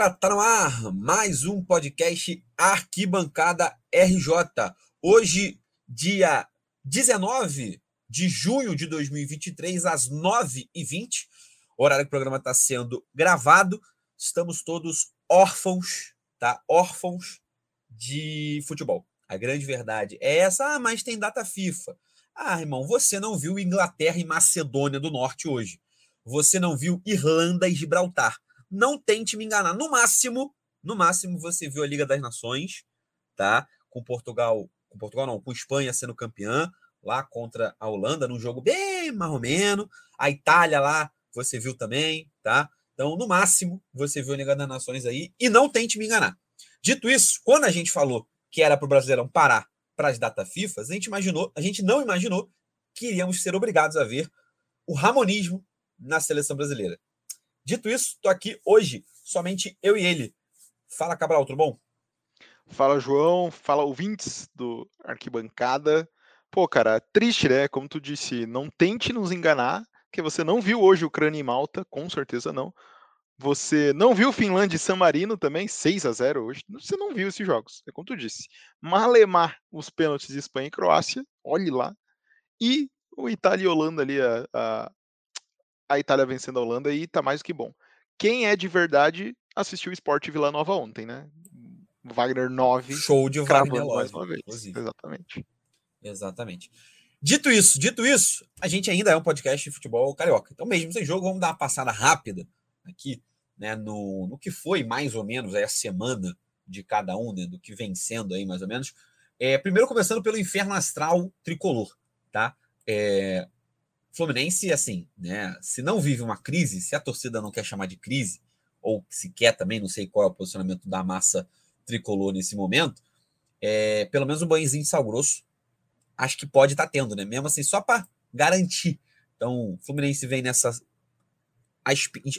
Galera, tá no ar mais um podcast Arquibancada RJ. Hoje, dia 19 de junho de 2023, às 9h20, horário que o programa está sendo gravado. Estamos todos órfãos, tá? Órfãos de futebol. A grande verdade é essa, ah, mas tem data FIFA. Ah, irmão, você não viu Inglaterra e Macedônia do Norte hoje. Você não viu Irlanda e Gibraltar não tente me enganar. No máximo, no máximo você viu a Liga das Nações, tá? Com Portugal, com Portugal não, com Espanha sendo campeã lá contra a Holanda num jogo bem marromeno. A Itália lá você viu também, tá? Então, no máximo, você viu a Liga das Nações aí e não tente me enganar. Dito isso, quando a gente falou que era para o Brasileirão parar para as datas FIFA, a gente imaginou, a gente não imaginou que iríamos ser obrigados a ver o ramonismo na seleção brasileira. Dito isso, estou aqui hoje, somente eu e ele. Fala, Cabral, tudo bom? Fala, João. Fala, ouvintes do Arquibancada. Pô, cara, triste, né? Como tu disse, não tente nos enganar, que você não viu hoje Ucrânia e Malta, com certeza não. Você não viu Finlândia e San Marino também, 6 a 0 hoje. Você não viu esses jogos, é como tu disse. Malemar os pênaltis de Espanha e Croácia, olhe lá. E o Itália e Holanda ali, a, a, a Itália vencendo a Holanda e tá mais do que bom. Quem é de verdade assistiu o Sport Vila Nova ontem, né? Wagner 9. Show de Wagner mais uma vez. Exatamente. Exatamente. Dito isso, dito isso, a gente ainda é um podcast de futebol carioca. Então, mesmo sem jogo, vamos dar uma passada rápida aqui, né, no, no que foi mais ou menos a semana de cada um, né, do que vem sendo aí mais ou menos. É, primeiro começando pelo inferno astral tricolor, tá? É, Fluminense, assim, né? Se não vive uma crise, se a torcida não quer chamar de crise, ou se quer também, não sei qual é o posicionamento da massa tricolor nesse momento, é, pelo menos um banhozinho de sal grosso, acho que pode estar tá tendo, né? Mesmo assim, só para garantir. Então, Fluminense vem nessa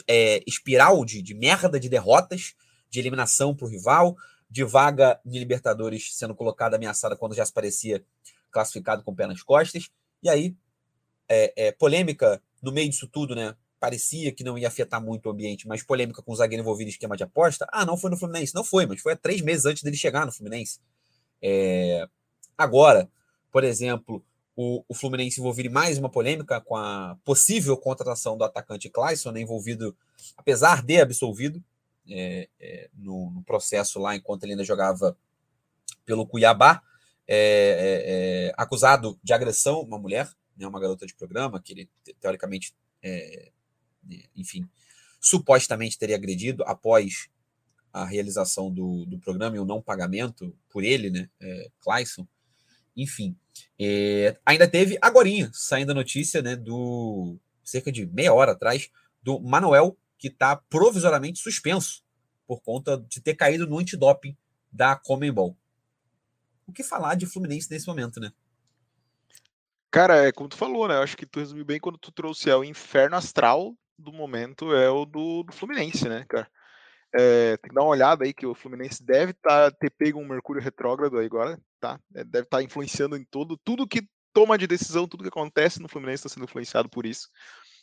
é, espiral de, de merda de derrotas, de eliminação para o rival, de vaga de Libertadores sendo colocada ameaçada quando já se parecia classificado com o pé nas costas. E aí é, é, polêmica no meio disso tudo, né? Parecia que não ia afetar muito o ambiente, mas polêmica com o zagueiro envolvido em esquema de aposta. Ah, não foi no Fluminense. Não foi, mas foi há três meses antes dele chegar no Fluminense. É... Agora, por exemplo, o, o, Fluminense envolvido em mais uma polêmica com a possível contratação do atacante Clayson, né, envolvido, apesar de absolvido é, é, no, no, processo lá, enquanto ele ainda jogava pelo Cuiabá, é, é, é acusado de agressão uma mulher, né, uma garota de programa, que ele teoricamente, é, enfim, supostamente teria agredido após a realização do, do programa e o não pagamento por ele, né, é, Clayson. Enfim, é, ainda teve agorinha, saindo a notícia, né, do cerca de meia hora atrás, do Manuel, que está provisoriamente suspenso por conta de ter caído no antidoping da Comembol. O que falar de Fluminense nesse momento, né? Cara, é como tu falou, né? Eu acho que tu resumiu bem quando tu trouxe é, o inferno astral do momento é o do, do Fluminense, né, cara? É, tem que dar uma olhada aí que o Fluminense deve tá, ter pego um Mercúrio retrógrado aí agora, tá? É, deve estar tá influenciando em tudo, tudo que toma de decisão, tudo que acontece no Fluminense está sendo influenciado por isso.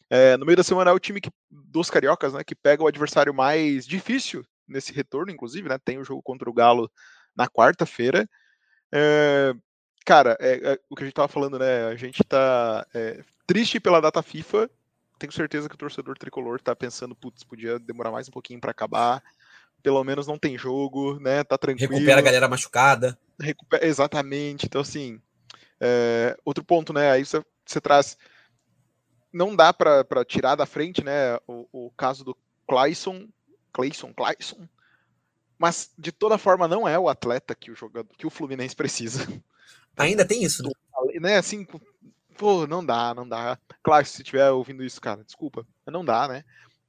É, no meio da semana é o time que, dos cariocas, né, que pega o adversário mais difícil nesse retorno, inclusive, né? Tem o jogo contra o Galo na quarta-feira. É, cara, é, é, o que a gente tava falando, né? A gente tá é, triste pela data FIFA. Tenho certeza que o torcedor tricolor tá pensando, putz, podia demorar mais um pouquinho para acabar. Pelo menos não tem jogo, né? Tá tranquilo. Recupera a galera machucada. Recupera, exatamente. Então, assim, é, outro ponto, né? Aí você, você traz. Não dá para tirar da frente, né? O, o caso do Clayson, Clayson, Clayson. Mas de toda forma não é o atleta que o jogador, que o Fluminense precisa. Ainda tem isso, né? né? Assim, pô, não dá, não dá. Claro, se estiver ouvindo isso, cara, desculpa, não dá, né?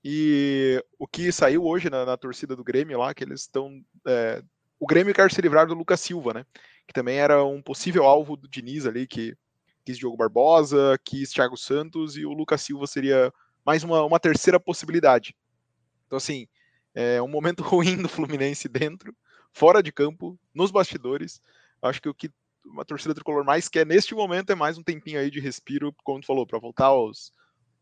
E o que saiu hoje na, na torcida do Grêmio lá, que eles estão. É, o Grêmio quer se livrar do Lucas Silva, né? Que também era um possível alvo do Diniz ali, que quis Diogo Barbosa, quis Thiago Santos, e o Lucas Silva seria mais uma, uma terceira possibilidade. Então, assim, é um momento ruim do Fluminense dentro, fora de campo, nos bastidores. Acho que o que uma torcida tricolor mais quer neste momento é mais um tempinho aí de respiro, como tu falou, para voltar aos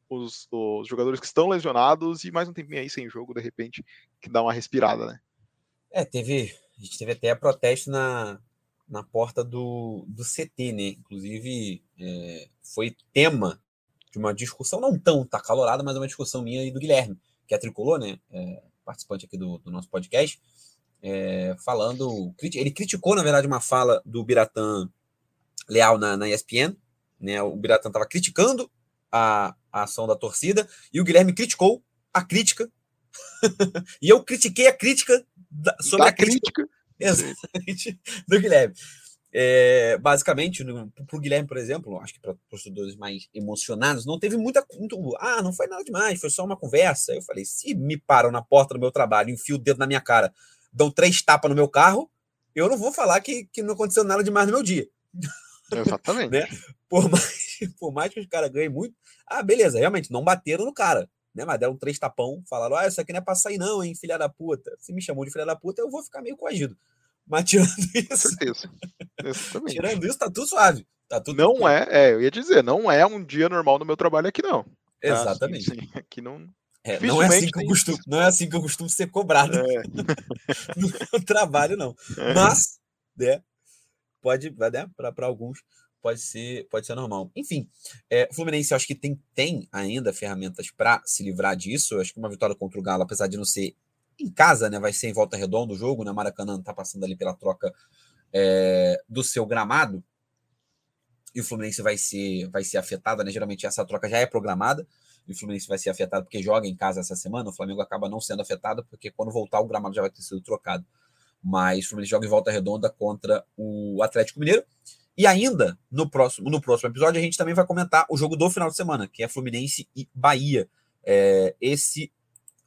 os, os, jogadores que estão lesionados e mais um tempinho aí sem jogo, de repente, que dá uma respirada, né? É, teve. A gente teve até protesto na, na porta do, do CT, né? Inclusive, é, foi tema de uma discussão, não tão tá calorada, mas uma discussão minha e do Guilherme, que é tricolor, né? É, participante aqui do, do nosso podcast, é, falando. Ele criticou, na verdade, uma fala do Biratã Leal na, na ESPN. Né? O Biratã estava criticando a, a ação da torcida e o Guilherme criticou a crítica. e eu critiquei a crítica da, sobre da a crítica. crítica. Exatamente, do Guilherme. É, basicamente, para o Guilherme, por exemplo, acho que para torcedores mais emocionados, não teve muita. Muito, ah, não foi nada demais, foi só uma conversa. Eu falei: se me param na porta do meu trabalho, enfio o dedo na minha cara, dão três tapas no meu carro, eu não vou falar que, que não aconteceu nada demais no meu dia. Exatamente. né? por, mais, por mais que os caras ganhem muito, ah, beleza, realmente, não bateram no cara. Né, mas deram três tapão, falaram: ah, isso aqui não é pra sair, não, hein, filha da puta. Se me chamou de filha da puta, eu vou ficar meio coagido. Mas tirando isso. Tirando isso, tá tudo suave. Tá tudo não é, é, eu ia dizer, não é um dia normal no meu trabalho aqui, não. Exatamente. Ah. Aqui não. É, não, é assim que eu costumo, não é assim que eu costumo ser cobrado é. no meu trabalho, não. É. Mas, né, pode, né, para alguns, pode ser, pode ser normal. Enfim, é, o Fluminense acho que tem, tem ainda ferramentas para se livrar disso. Eu acho que uma vitória contra o Galo, apesar de não ser em casa, né? Vai ser em volta redonda o jogo, né? Maracanã está passando ali pela troca é, do seu gramado e o Fluminense vai ser, vai ser afetado, né? Geralmente essa troca já é programada e o Fluminense vai ser afetado porque joga em casa essa semana. O Flamengo acaba não sendo afetado porque quando voltar o gramado já vai ter sido trocado. Mas o Fluminense joga em volta redonda contra o Atlético Mineiro. E ainda no próximo, no próximo episódio a gente também vai comentar o jogo do final de semana, que é Fluminense e Bahia. É, esse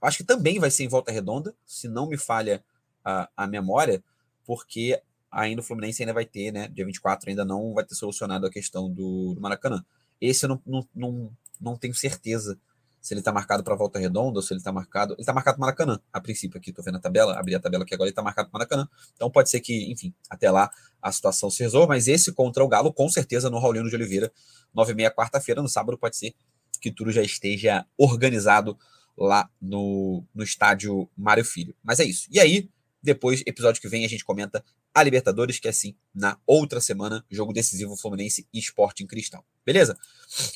Acho que também vai ser em volta redonda, se não me falha a, a memória, porque ainda o Fluminense ainda vai ter, né? Dia 24 ainda não vai ter solucionado a questão do, do Maracanã. Esse eu não, não, não, não tenho certeza se ele está marcado para volta redonda ou se ele está marcado. Ele está marcado para Maracanã, a princípio aqui. Estou vendo a tabela, abri a tabela aqui agora, ele está marcado para Maracanã. Então pode ser que, enfim, até lá a situação se resolva, mas esse contra o Galo, com certeza, no Raulino de Oliveira, 9 e meia, quarta-feira, no sábado, pode ser que tudo já esteja organizado lá no, no estádio Mário Filho. Mas é isso. E aí, depois, episódio que vem, a gente comenta a Libertadores, que é assim, na outra semana, jogo decisivo Fluminense e Esporte em Cristal. Beleza?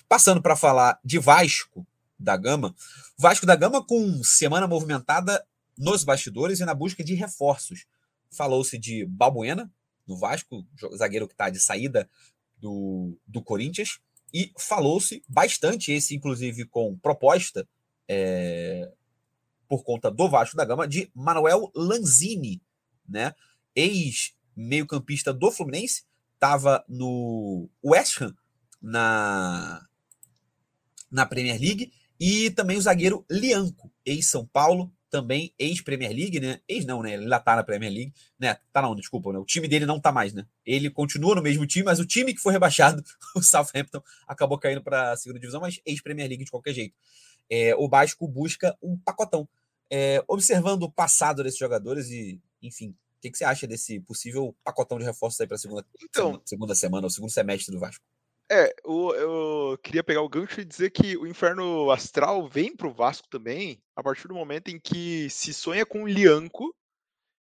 Passando para falar de Vasco da Gama. Vasco da Gama com semana movimentada nos bastidores e na busca de reforços. Falou-se de Balbuena, no Vasco, zagueiro que está de saída do, do Corinthians, e falou-se bastante, esse inclusive com proposta é, por conta do Vasco da Gama, de Manuel Lanzini, né? Ex-meio-campista do Fluminense, estava no West Ham na, na Premier League, e também o zagueiro Lianco, ex-São Paulo, também ex-Premier League, né? Ex não, né? Ele lá tá na Premier League, né? Tá não, desculpa, né? O time dele não tá mais, né? Ele continua no mesmo time, mas o time que foi rebaixado, o Southampton, acabou caindo para a segunda divisão, mas ex-Premier League de qualquer jeito é, o Vasco busca um pacotão. É, observando o passado desses jogadores e, enfim, o que, que, você acha desse possível pacotão de reforços aí para a segunda, então, segunda semana, ou segundo semestre do Vasco? É, eu, eu, queria pegar o gancho e dizer que o inferno astral vem para o Vasco também a partir do momento em que se sonha com o Lianco,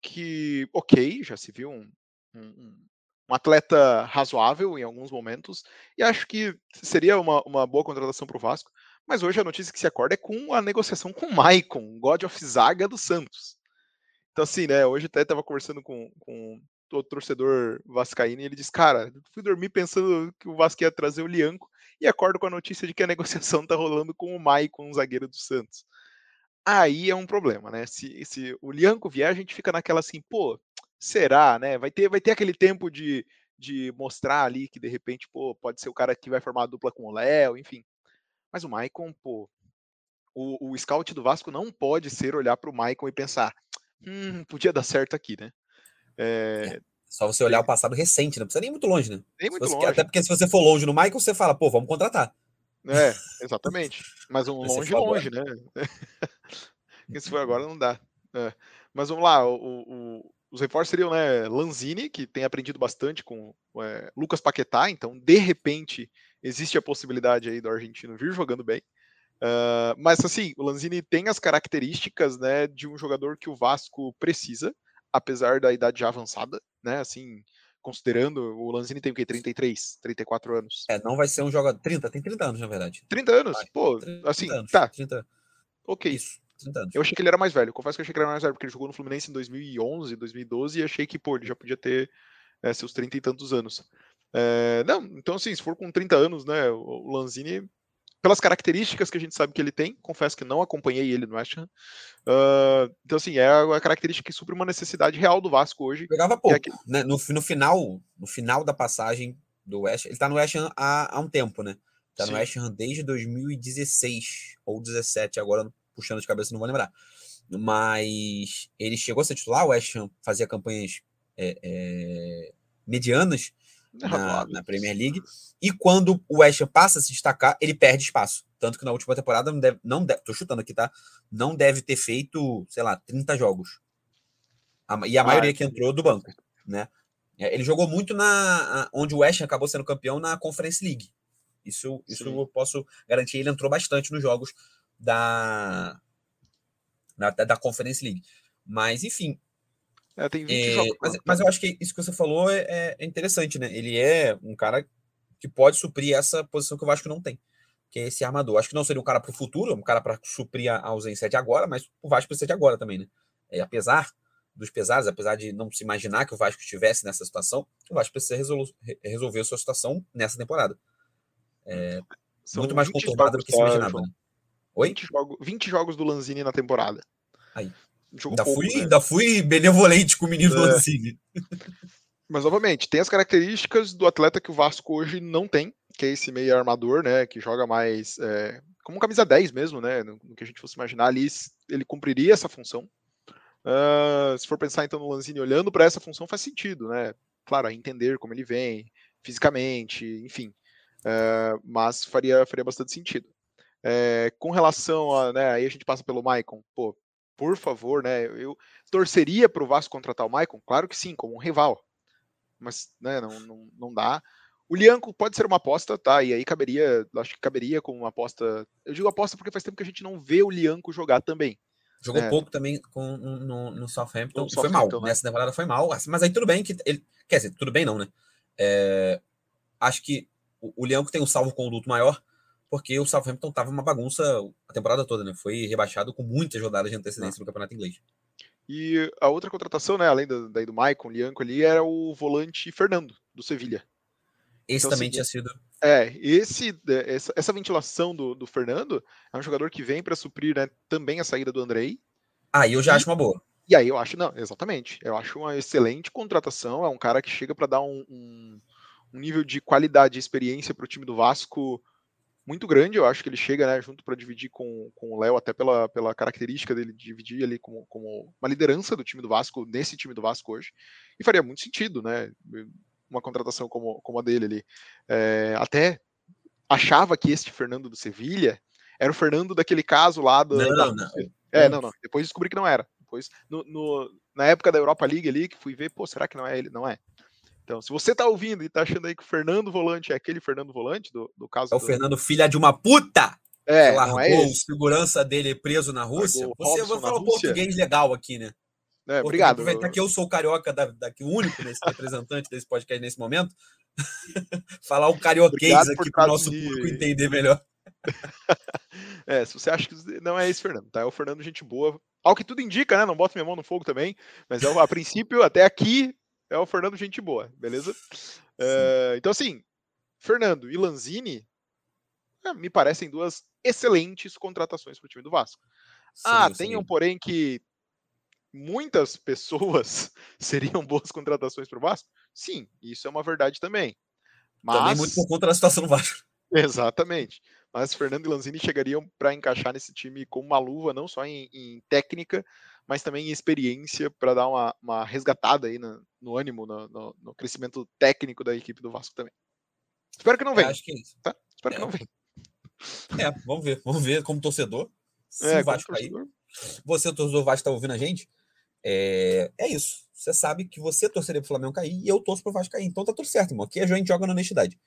que, ok, já se viu um, um, um atleta razoável em alguns momentos, e acho que seria uma, uma boa contratação para o Vasco. Mas hoje a notícia que se acorda é com a negociação com o Maicon, God of Zaga do Santos. Então, assim, né? Hoje até estava conversando com, com o torcedor vascaíno e ele disse: Cara, fui dormir pensando que o Vasco ia trazer o Lianco e acordo com a notícia de que a negociação está rolando com o Maicon, zagueiro do Santos. Aí é um problema, né? Se, se o Lianco vier, a gente fica naquela assim, pô, será, né? Vai ter, vai ter aquele tempo de, de mostrar ali que de repente, pô, pode ser o cara que vai formar a dupla com o Léo, enfim. Mas o Maicon, pô, o, o scout do Vasco não pode ser olhar para o Maicon e pensar, hum, podia dar certo aqui, né? É, só você olhar o passado recente, não precisa nem muito longe, né? Nem muito você, longe. Até porque se você for longe no Michael, você fala, pô, vamos contratar. É, exatamente. Mas um longe, longe, né? se for agora, não dá. É. Mas vamos lá, o, o, os reforços seriam né, Lanzini, que tem aprendido bastante com é, Lucas Paquetá, então, de repente, existe a possibilidade aí do argentino vir jogando bem. Uh, mas assim, o Lanzini tem as características né, de um jogador que o Vasco precisa, apesar da idade já avançada, né? Assim, considerando o Lanzini tem o quê? 33, 34 anos. É, não vai ser um jogador. 30, tem 30 anos, na verdade. 30 anos? Vai. Pô, 30 assim, anos, tá. 30. Ok. Isso. 30 anos. Eu achei que ele era mais velho. Confesso que eu achei que ele era mais velho, porque ele jogou no Fluminense em 2011, 2012, e achei que, pô, ele já podia ter é, seus 30 e tantos anos. É, não, então assim, se for com 30 anos, né, o Lanzini pelas características que a gente sabe que ele tem, confesso que não acompanhei ele no West Ham. Uh, então, assim, é a característica que supre uma necessidade real do Vasco hoje. Jogava é pouco. É que... né? no, no, final, no final da passagem do West ele tá no West Ham há, há um tempo, né? Tá Sim. no West Ham desde 2016 ou 17, agora puxando de cabeça não vou lembrar. Mas ele chegou a ser titular, o West Ham fazia campanhas é, é, medianas, na, na, Premier League. E quando o West Ham passa a se destacar, ele perde espaço. Tanto que na última temporada não deve, não deve, tô chutando aqui, tá? Não deve ter feito, sei lá, 30 jogos. A, e a ah, maioria que entrou do banco, né? É, ele jogou muito na onde o West Ham acabou sendo campeão na Conference League. Isso, isso eu posso garantir. Ele entrou bastante nos jogos da, da, da Conference League. Mas, enfim, é, tem 20 é, jogos. Mas, mas, eu acho que isso que você falou é, é, interessante, né? Ele é um cara que pode suprir essa posição que o Vasco não tem, que é esse armador. Acho que não seria um cara para o futuro, um cara para suprir a ausência de agora, mas o Vasco precisa de agora também, né? É, apesar dos pesares, apesar de não se imaginar que o Vasco estivesse nessa situação, o Vasco precisa resol resolver a sua situação nessa temporada. É muito mais conturbada do que se imaginava. Né? Oi? 20 jogos, 20 jogos do Lanzini na temporada. Aí. Ainda, pouco, fui, né? ainda fui benevolente com o menino é. Lanzini. Mas, obviamente, tem as características do atleta que o Vasco hoje não tem, que é esse meio armador, né? Que joga mais é, como camisa 10 mesmo, né? No, no, que a gente fosse imaginar ali, ele cumpriria essa função. Uh, se for pensar então no Lanzini olhando para essa função, faz sentido, né? Claro, entender como ele vem, fisicamente, enfim. Uh, mas faria, faria bastante sentido. É, com relação a, né, aí a gente passa pelo Maicon, pô, por favor, né? Eu torceria para o Vasco contratar o Maicon? Claro que sim, como um rival. Mas né, não, não, não dá. O Lianco pode ser uma aposta, tá? E aí caberia, acho que caberia como uma aposta. Eu digo aposta porque faz tempo que a gente não vê o Lianco jogar também. Jogou é. pouco também com, no, no Southampton. No foi mal. Né? Nessa temporada foi mal. Mas aí tudo bem que ele. Quer dizer, tudo bem não, né? É, acho que o, o Lianco tem um salvo-conduto maior porque o Southampton estava uma bagunça a temporada toda, né? Foi rebaixado com muitas rodadas de antecedência no campeonato inglês. E a outra contratação, né, além do, daí do Maicon, Lianco ali, era o volante Fernando, do Sevilha. Esse então, também assim, tinha sido. É, esse, é, essa, essa ventilação do, do Fernando é um jogador que vem para suprir né, também a saída do Andrei. Ah, e eu já e, acho uma boa. E aí eu acho, não, exatamente. Eu acho uma excelente contratação. É um cara que chega para dar um, um, um, nível de qualidade e experiência para o time do Vasco muito grande. Eu acho que ele chega né, junto para dividir com, com o Léo, até pela, pela característica dele dividir ali como, como uma liderança do time do Vasco, nesse time do Vasco hoje. E faria muito sentido, né? Uma contratação como, como a dele ali. É, até achava que este Fernando do Sevilha era o Fernando daquele caso lá do. Não, da... não. É, não, não. Depois descobri que não era. Depois, no, no, na época da Europa League ali, que fui ver, pô, será que não é ele? Não é. Então, se você tá ouvindo e tá achando aí que o Fernando Volante é aquele Fernando Volante do, do caso. É o do... Fernando, filha de uma puta! É, largou é o segurança dele preso na Rússia. Você vai falar um português legal aqui, né? É, obrigado. Aproveitar que eu sou o carioca da, daqui, o único nesse representante desse podcast nesse momento. falar o carioquês aqui para o nosso público entender melhor. é, se você acha que não é esse Fernando, tá? É o Fernando, gente boa. Ao que tudo indica, né? Não bota minha mão no fogo também. Mas é, a princípio, até aqui, é o Fernando Gente Boa, beleza? É, então, assim, Fernando e Lanzini é, me parecem duas excelentes contratações para o time do Vasco. Sim, ah, tenham, porém, que muitas pessoas seriam boas contratações para o Vasco? Sim, isso é uma verdade também. Mas... Também muito por conta da situação do Vasco. Exatamente. Mas Fernando e Lanzini chegariam para encaixar nesse time com uma luva, não só em, em técnica, mas também em experiência para dar uma, uma, resgatada aí no, no ânimo, no, no, no, crescimento técnico da equipe do Vasco também. Espero que não venha. acho que é isso. Tá? Espero é. que não venha. É, vamos ver. Vamos ver como torcedor. Se é, o Vasco cair. Você, torcedor Vasco, está ouvindo a gente? É, é isso. Você sabe que você torceria pro Flamengo cair e eu torço pro Vasco cair. Então tá tudo certo, irmão. Aqui a gente joga na honestidade.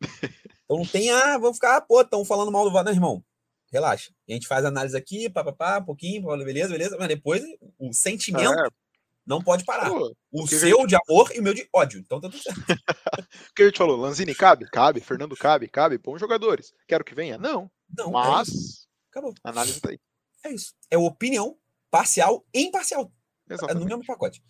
Então não tem, ah, vamos ficar, ah, pô, estão falando mal do Vasco, irmão. Relaxa. A gente faz análise aqui, papapá, um pouquinho, beleza, beleza, mas depois o sentimento é. não pode parar. Pô, o seu de amor e o meu de ódio. Então tá tudo certo. o que a gente falou? Lanzini cabe? Cabe. Fernando cabe? Cabe. Bons jogadores. Quero que venha? Não. Não. Mas. É Acabou. A análise tá aí. É isso. É opinião parcial e imparcial. Exatamente. No mesmo pacote.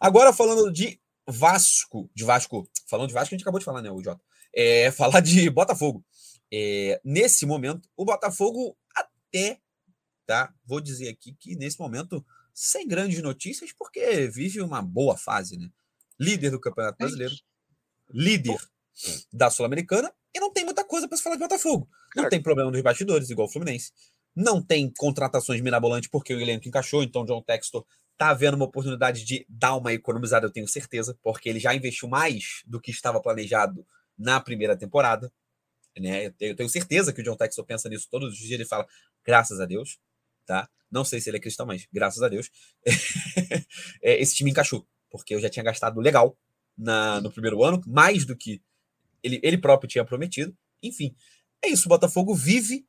Agora falando de Vasco, de Vasco, falando de Vasco, a gente acabou de falar, né, o Jota? É, falar de Botafogo. É, nesse momento, o Botafogo até, tá? Vou dizer aqui que nesse momento, sem grandes notícias, porque vive uma boa fase, né? Líder do Campeonato Brasileiro, líder da Sul-Americana, e não tem muita coisa para se falar de Botafogo. Não tem problema nos bastidores, igual o Fluminense. Não tem contratações mirabolantes porque o elenco encaixou, então John Textor tá vendo uma oportunidade de dar uma economizada, eu tenho certeza, porque ele já investiu mais do que estava planejado na primeira temporada. Né? Eu tenho certeza que o John Textor pensa nisso todos os dias, ele fala, graças a Deus, tá? Não sei se ele é cristão, mas graças a Deus, é, esse time encaixou, porque eu já tinha gastado legal na, no primeiro ano, mais do que ele, ele próprio tinha prometido. Enfim, é isso. O Botafogo vive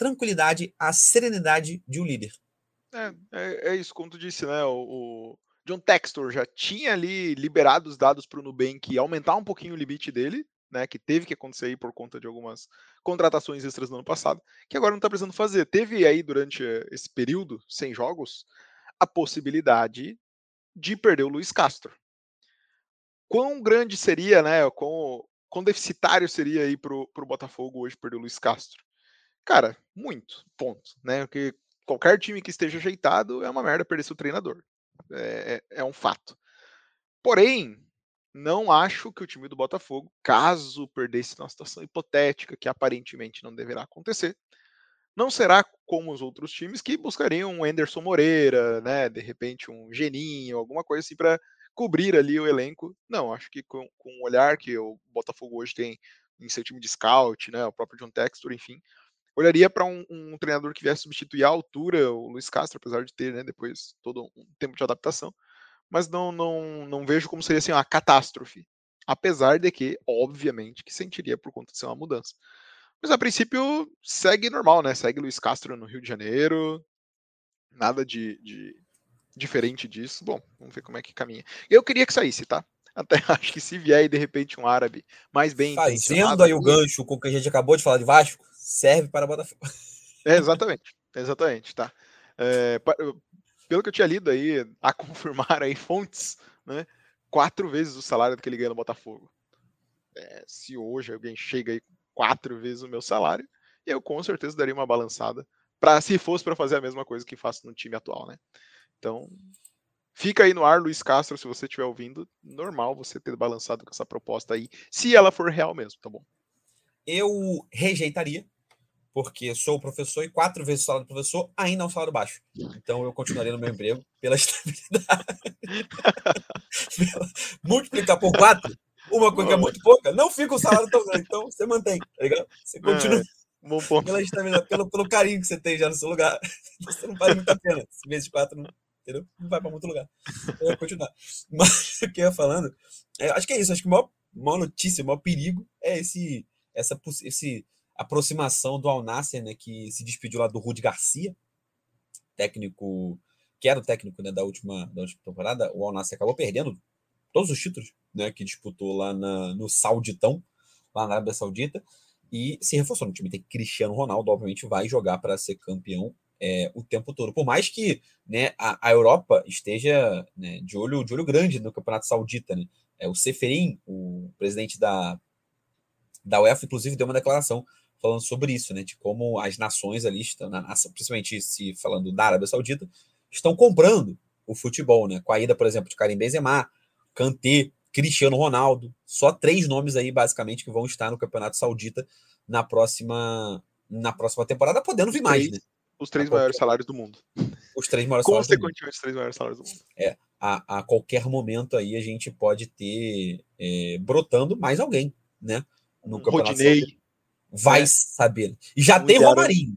tranquilidade, a serenidade de um líder. É, é, é isso, como tu disse, né? O, o, John Textor já tinha ali liberado os dados para o Nubank aumentar um pouquinho o limite dele, né? Que teve que acontecer aí por conta de algumas contratações extras no ano passado, que agora não está precisando fazer. Teve aí durante esse período, sem jogos, a possibilidade de perder o Luiz Castro. Quão grande seria, né? Quão, quão deficitário seria aí para o Botafogo hoje perder o Luiz Castro? Cara, muito, ponto. Né? Porque qualquer time que esteja ajeitado é uma merda perder seu treinador. É, é, é um fato. Porém, não acho que o time do Botafogo, caso perdesse numa situação hipotética que aparentemente não deverá acontecer, não será como os outros times que buscariam um Anderson Moreira, né, de repente um Geninho, alguma coisa assim para cobrir ali o elenco. Não, acho que com, com o olhar que o Botafogo hoje tem em seu time de scout, né, o próprio John Textor, enfim, olharia para um, um, treinador que viesse substituir à altura o Luiz Castro, apesar de ter, né, depois todo um tempo de adaptação, mas não, não, não vejo como seria assim uma catástrofe, apesar de que, obviamente, que sentiria por conta de ser uma mudança. Mas a princípio segue normal, né? Segue Luiz Castro no Rio de Janeiro, nada de, de diferente disso. Bom, vamos ver como é que caminha. Eu queria que saísse, tá? Até acho que se vier aí, de repente um árabe mais bem Fazendo aí o gancho com o que a gente acabou de falar de Vasco, serve para Botafogo. É, exatamente, exatamente, tá. É, pelo que eu tinha lido aí, a confirmar aí fontes, né, quatro vezes o salário que ele ganha no Botafogo. É, se hoje alguém chega aí quatro vezes o meu salário, eu com certeza daria uma balançada para se fosse para fazer a mesma coisa que faço no time atual, né? Então, fica aí no ar, Luiz Castro, se você estiver ouvindo, normal você ter balançado com essa proposta aí, se ela for real mesmo, tá bom? eu rejeitaria, porque sou professor e quatro vezes o salário do professor ainda é um salário baixo. Então eu continuaria no meu emprego pela estabilidade. Multiplicar por quatro, uma coisa que é muito pouca, não fica o salário tão grande. Então você mantém, tá ligado? Você é, continua. É, pela estabilidade, pelo, pelo carinho que você tem já no seu lugar. Você não vale muito a pena. Vezes quatro, não, entendeu? Não vai para muito lugar. Eu vou continuar. Mas o que eu ia falando, é, acho que é isso. Acho que a maior, maior notícia, o maior perigo é esse essa esse aproximação do Al né, que se despediu lá do Rudi Garcia, técnico que era o técnico né, da, última, da última temporada, o Al acabou perdendo todos os títulos né, que disputou lá na, no Sauditão, lá na Arábia Saudita, e se reforçou no time. Tem Cristiano Ronaldo, obviamente, vai jogar para ser campeão é, o tempo todo. Por mais que né, a, a Europa esteja né, de, olho, de olho grande no Campeonato Saudita. Né? É, o Seferin, o presidente da da UEFA, inclusive, deu uma declaração falando sobre isso, né? De como as nações ali estão, principalmente se falando da Arábia Saudita, estão comprando o futebol, né? Com a ida, por exemplo, de Karim Benzema, Kanté, Cristiano Ronaldo, só três nomes aí, basicamente, que vão estar no Campeonato Saudita na próxima, na próxima temporada, podendo vir mais, né? Os três a maiores qualquer... salários do mundo. Os três maiores salários do mundo. os três maiores salários do mundo. É, a, a qualquer momento aí a gente pode ter é, brotando mais alguém, né? no Campeonato Rodinei. Vai é. saber. E já tem Romarinho.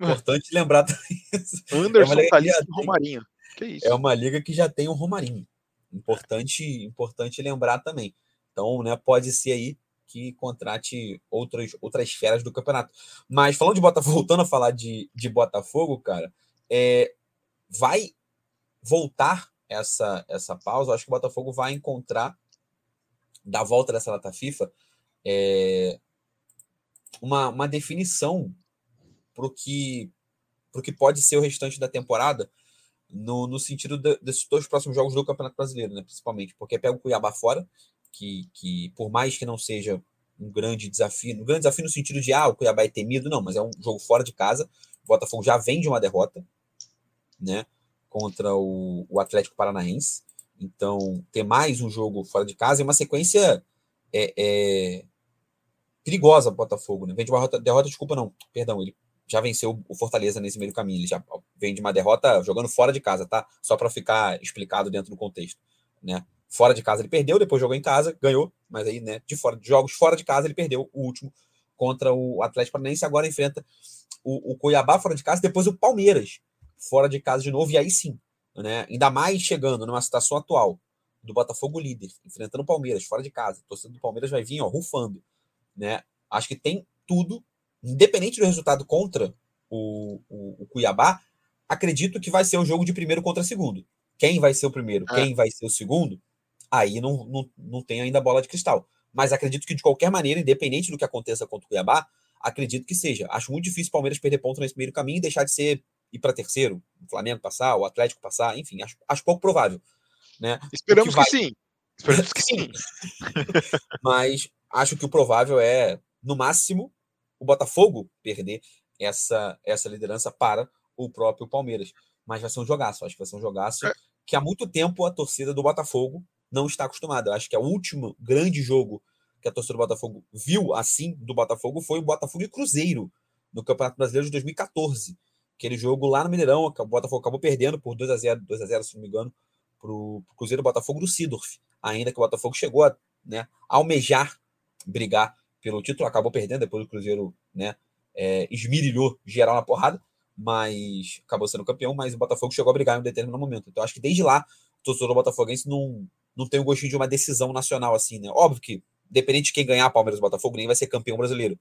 Importante lembrar também isso. Anderson é Thalissa Romarinho. Que isso? É uma liga que já tem o Romarinho. Importante, importante lembrar também. Então, né, pode ser aí que contrate outras, outras esferas do campeonato. Mas falando de Botafogo, voltando a falar de, de Botafogo, cara, é, vai voltar essa, essa pausa. Acho que o Botafogo vai encontrar, da volta dessa data FIFA, é, uma, uma definição para o que, que pode ser o restante da temporada, no, no sentido de, desses dois próximos jogos do Campeonato Brasileiro, né, principalmente, porque pega o Cuiabá fora, que, que por mais que não seja um grande desafio, um grande desafio no sentido de ah, o Cuiabá é temido, não, mas é um jogo fora de casa. O Botafogo já vem de uma derrota, né, contra o, o Atlético Paranaense. Então, ter mais um jogo fora de casa é uma sequência é, é perigosa para o Botafogo, né? Vem de uma derrota, derrota, desculpa, não, perdão, ele já venceu o Fortaleza nesse meio caminho, ele já vem de uma derrota jogando fora de casa, tá? Só para ficar explicado dentro do contexto, né? Fora de casa ele perdeu, depois jogou em casa, ganhou, mas aí, né, de fora de jogos fora de casa ele perdeu o último contra o Atlético Paranaense, agora enfrenta o, o Cuiabá fora de casa, depois o Palmeiras fora de casa de novo, e aí sim, né? Ainda mais chegando numa situação atual do Botafogo líder, enfrentando o Palmeiras fora de casa. A torcida do Palmeiras vai vir, ó, rufando, né? Acho que tem tudo, independente do resultado contra o, o, o Cuiabá, acredito que vai ser o jogo de primeiro contra segundo. Quem vai ser o primeiro, é. quem vai ser o segundo, aí não, não, não tem ainda bola de cristal. Mas acredito que, de qualquer maneira, independente do que aconteça contra o Cuiabá, acredito que seja. Acho muito difícil o Palmeiras perder ponto nesse meio caminho e deixar de ser ir para terceiro, o Flamengo passar, o Atlético passar, enfim, acho, acho pouco provável. Né? Esperamos que, vai... que, sim. Esperamos que sim. Mas acho que o provável é, no máximo, o Botafogo perder essa, essa liderança para o próprio Palmeiras. Mas vai ser um jogaço, acho que vai ser um jogaço é. que há muito tempo a torcida do Botafogo não está acostumada. Acho que é o último grande jogo que a torcida do Botafogo viu assim do Botafogo foi o Botafogo e Cruzeiro no Campeonato Brasileiro de 2014 aquele jogo lá no Mineirão, o Botafogo acabou perdendo por 2 a 0 2 a 0 se não me engano, para o Cruzeiro Botafogo do Sidorf. Ainda que o Botafogo chegou a né, almejar brigar pelo título, acabou perdendo, depois o Cruzeiro né, é, esmirilhou geral na porrada, mas acabou sendo campeão, mas o Botafogo chegou a brigar em um determinado momento. Então acho que desde lá o torcedor botafoguense não, não tem o gostinho de uma decisão nacional assim, né? Óbvio que, dependente de quem ganhar Palmeiras e Botafogo, nem vai ser campeão brasileiro.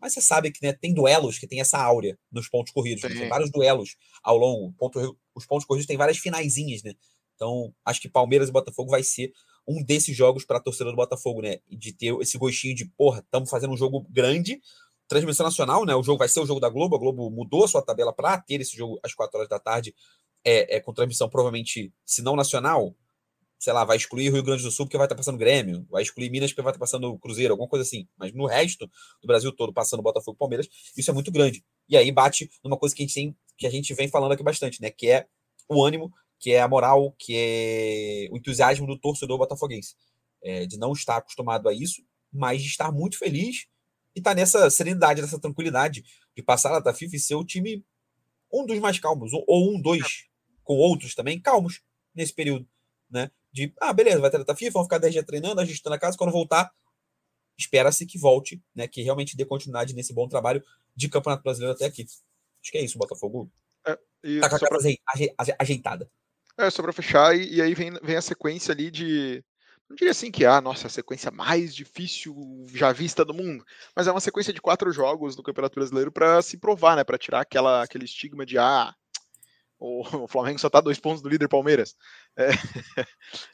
Mas você sabe que né, tem duelos que tem essa áurea nos pontos corridos. Né? Tem vários duelos ao longo. Ponto, os pontos corridos têm várias finaisinhas, né? Então, acho que Palmeiras e Botafogo vai ser um desses jogos para a torcida do Botafogo, né? De ter esse gostinho de, porra, estamos fazendo um jogo grande, transmissão nacional, né? O jogo vai ser o jogo da Globo. A Globo mudou a sua tabela para ter esse jogo às 4 horas da tarde, é, é, com transmissão provavelmente, se não nacional, sei lá, vai excluir Rio Grande do Sul porque vai estar passando Grêmio, vai excluir Minas porque vai estar passando Cruzeiro, alguma coisa assim. Mas no resto do Brasil todo, passando Botafogo e Palmeiras, isso é muito grande. E aí bate numa coisa que a gente tem, que a gente vem falando aqui bastante, né? Que é o ânimo, que é a moral, que é o entusiasmo do torcedor botafoguense. É, de não estar acostumado a isso, mas de estar muito feliz e estar tá nessa serenidade, nessa tranquilidade de passar a data FIFA e ser o time um dos mais calmos, ou um, dois, com outros também calmos nesse período, né? de, ah, beleza, vai ter data FIFA, vão ficar 10 dias treinando, ajustando a casa, quando voltar, espera-se que volte, né, que realmente dê continuidade nesse bom trabalho de Campeonato Brasileiro até aqui. Acho que é isso, Botafogo é, tá com a casa pra... ajeitada. É, só para fechar, e, e, aí vem, vem a sequência ali de. Não diria assim que, ah, nossa, a sequência mais difícil já vista do mundo, mas é uma sequência de quatro jogos do Campeonato Brasileiro para se provar, né, para tirar aquela, aquele estigma de, ah, o, Flamengo só está dois pontos do líder Palmeiras. É,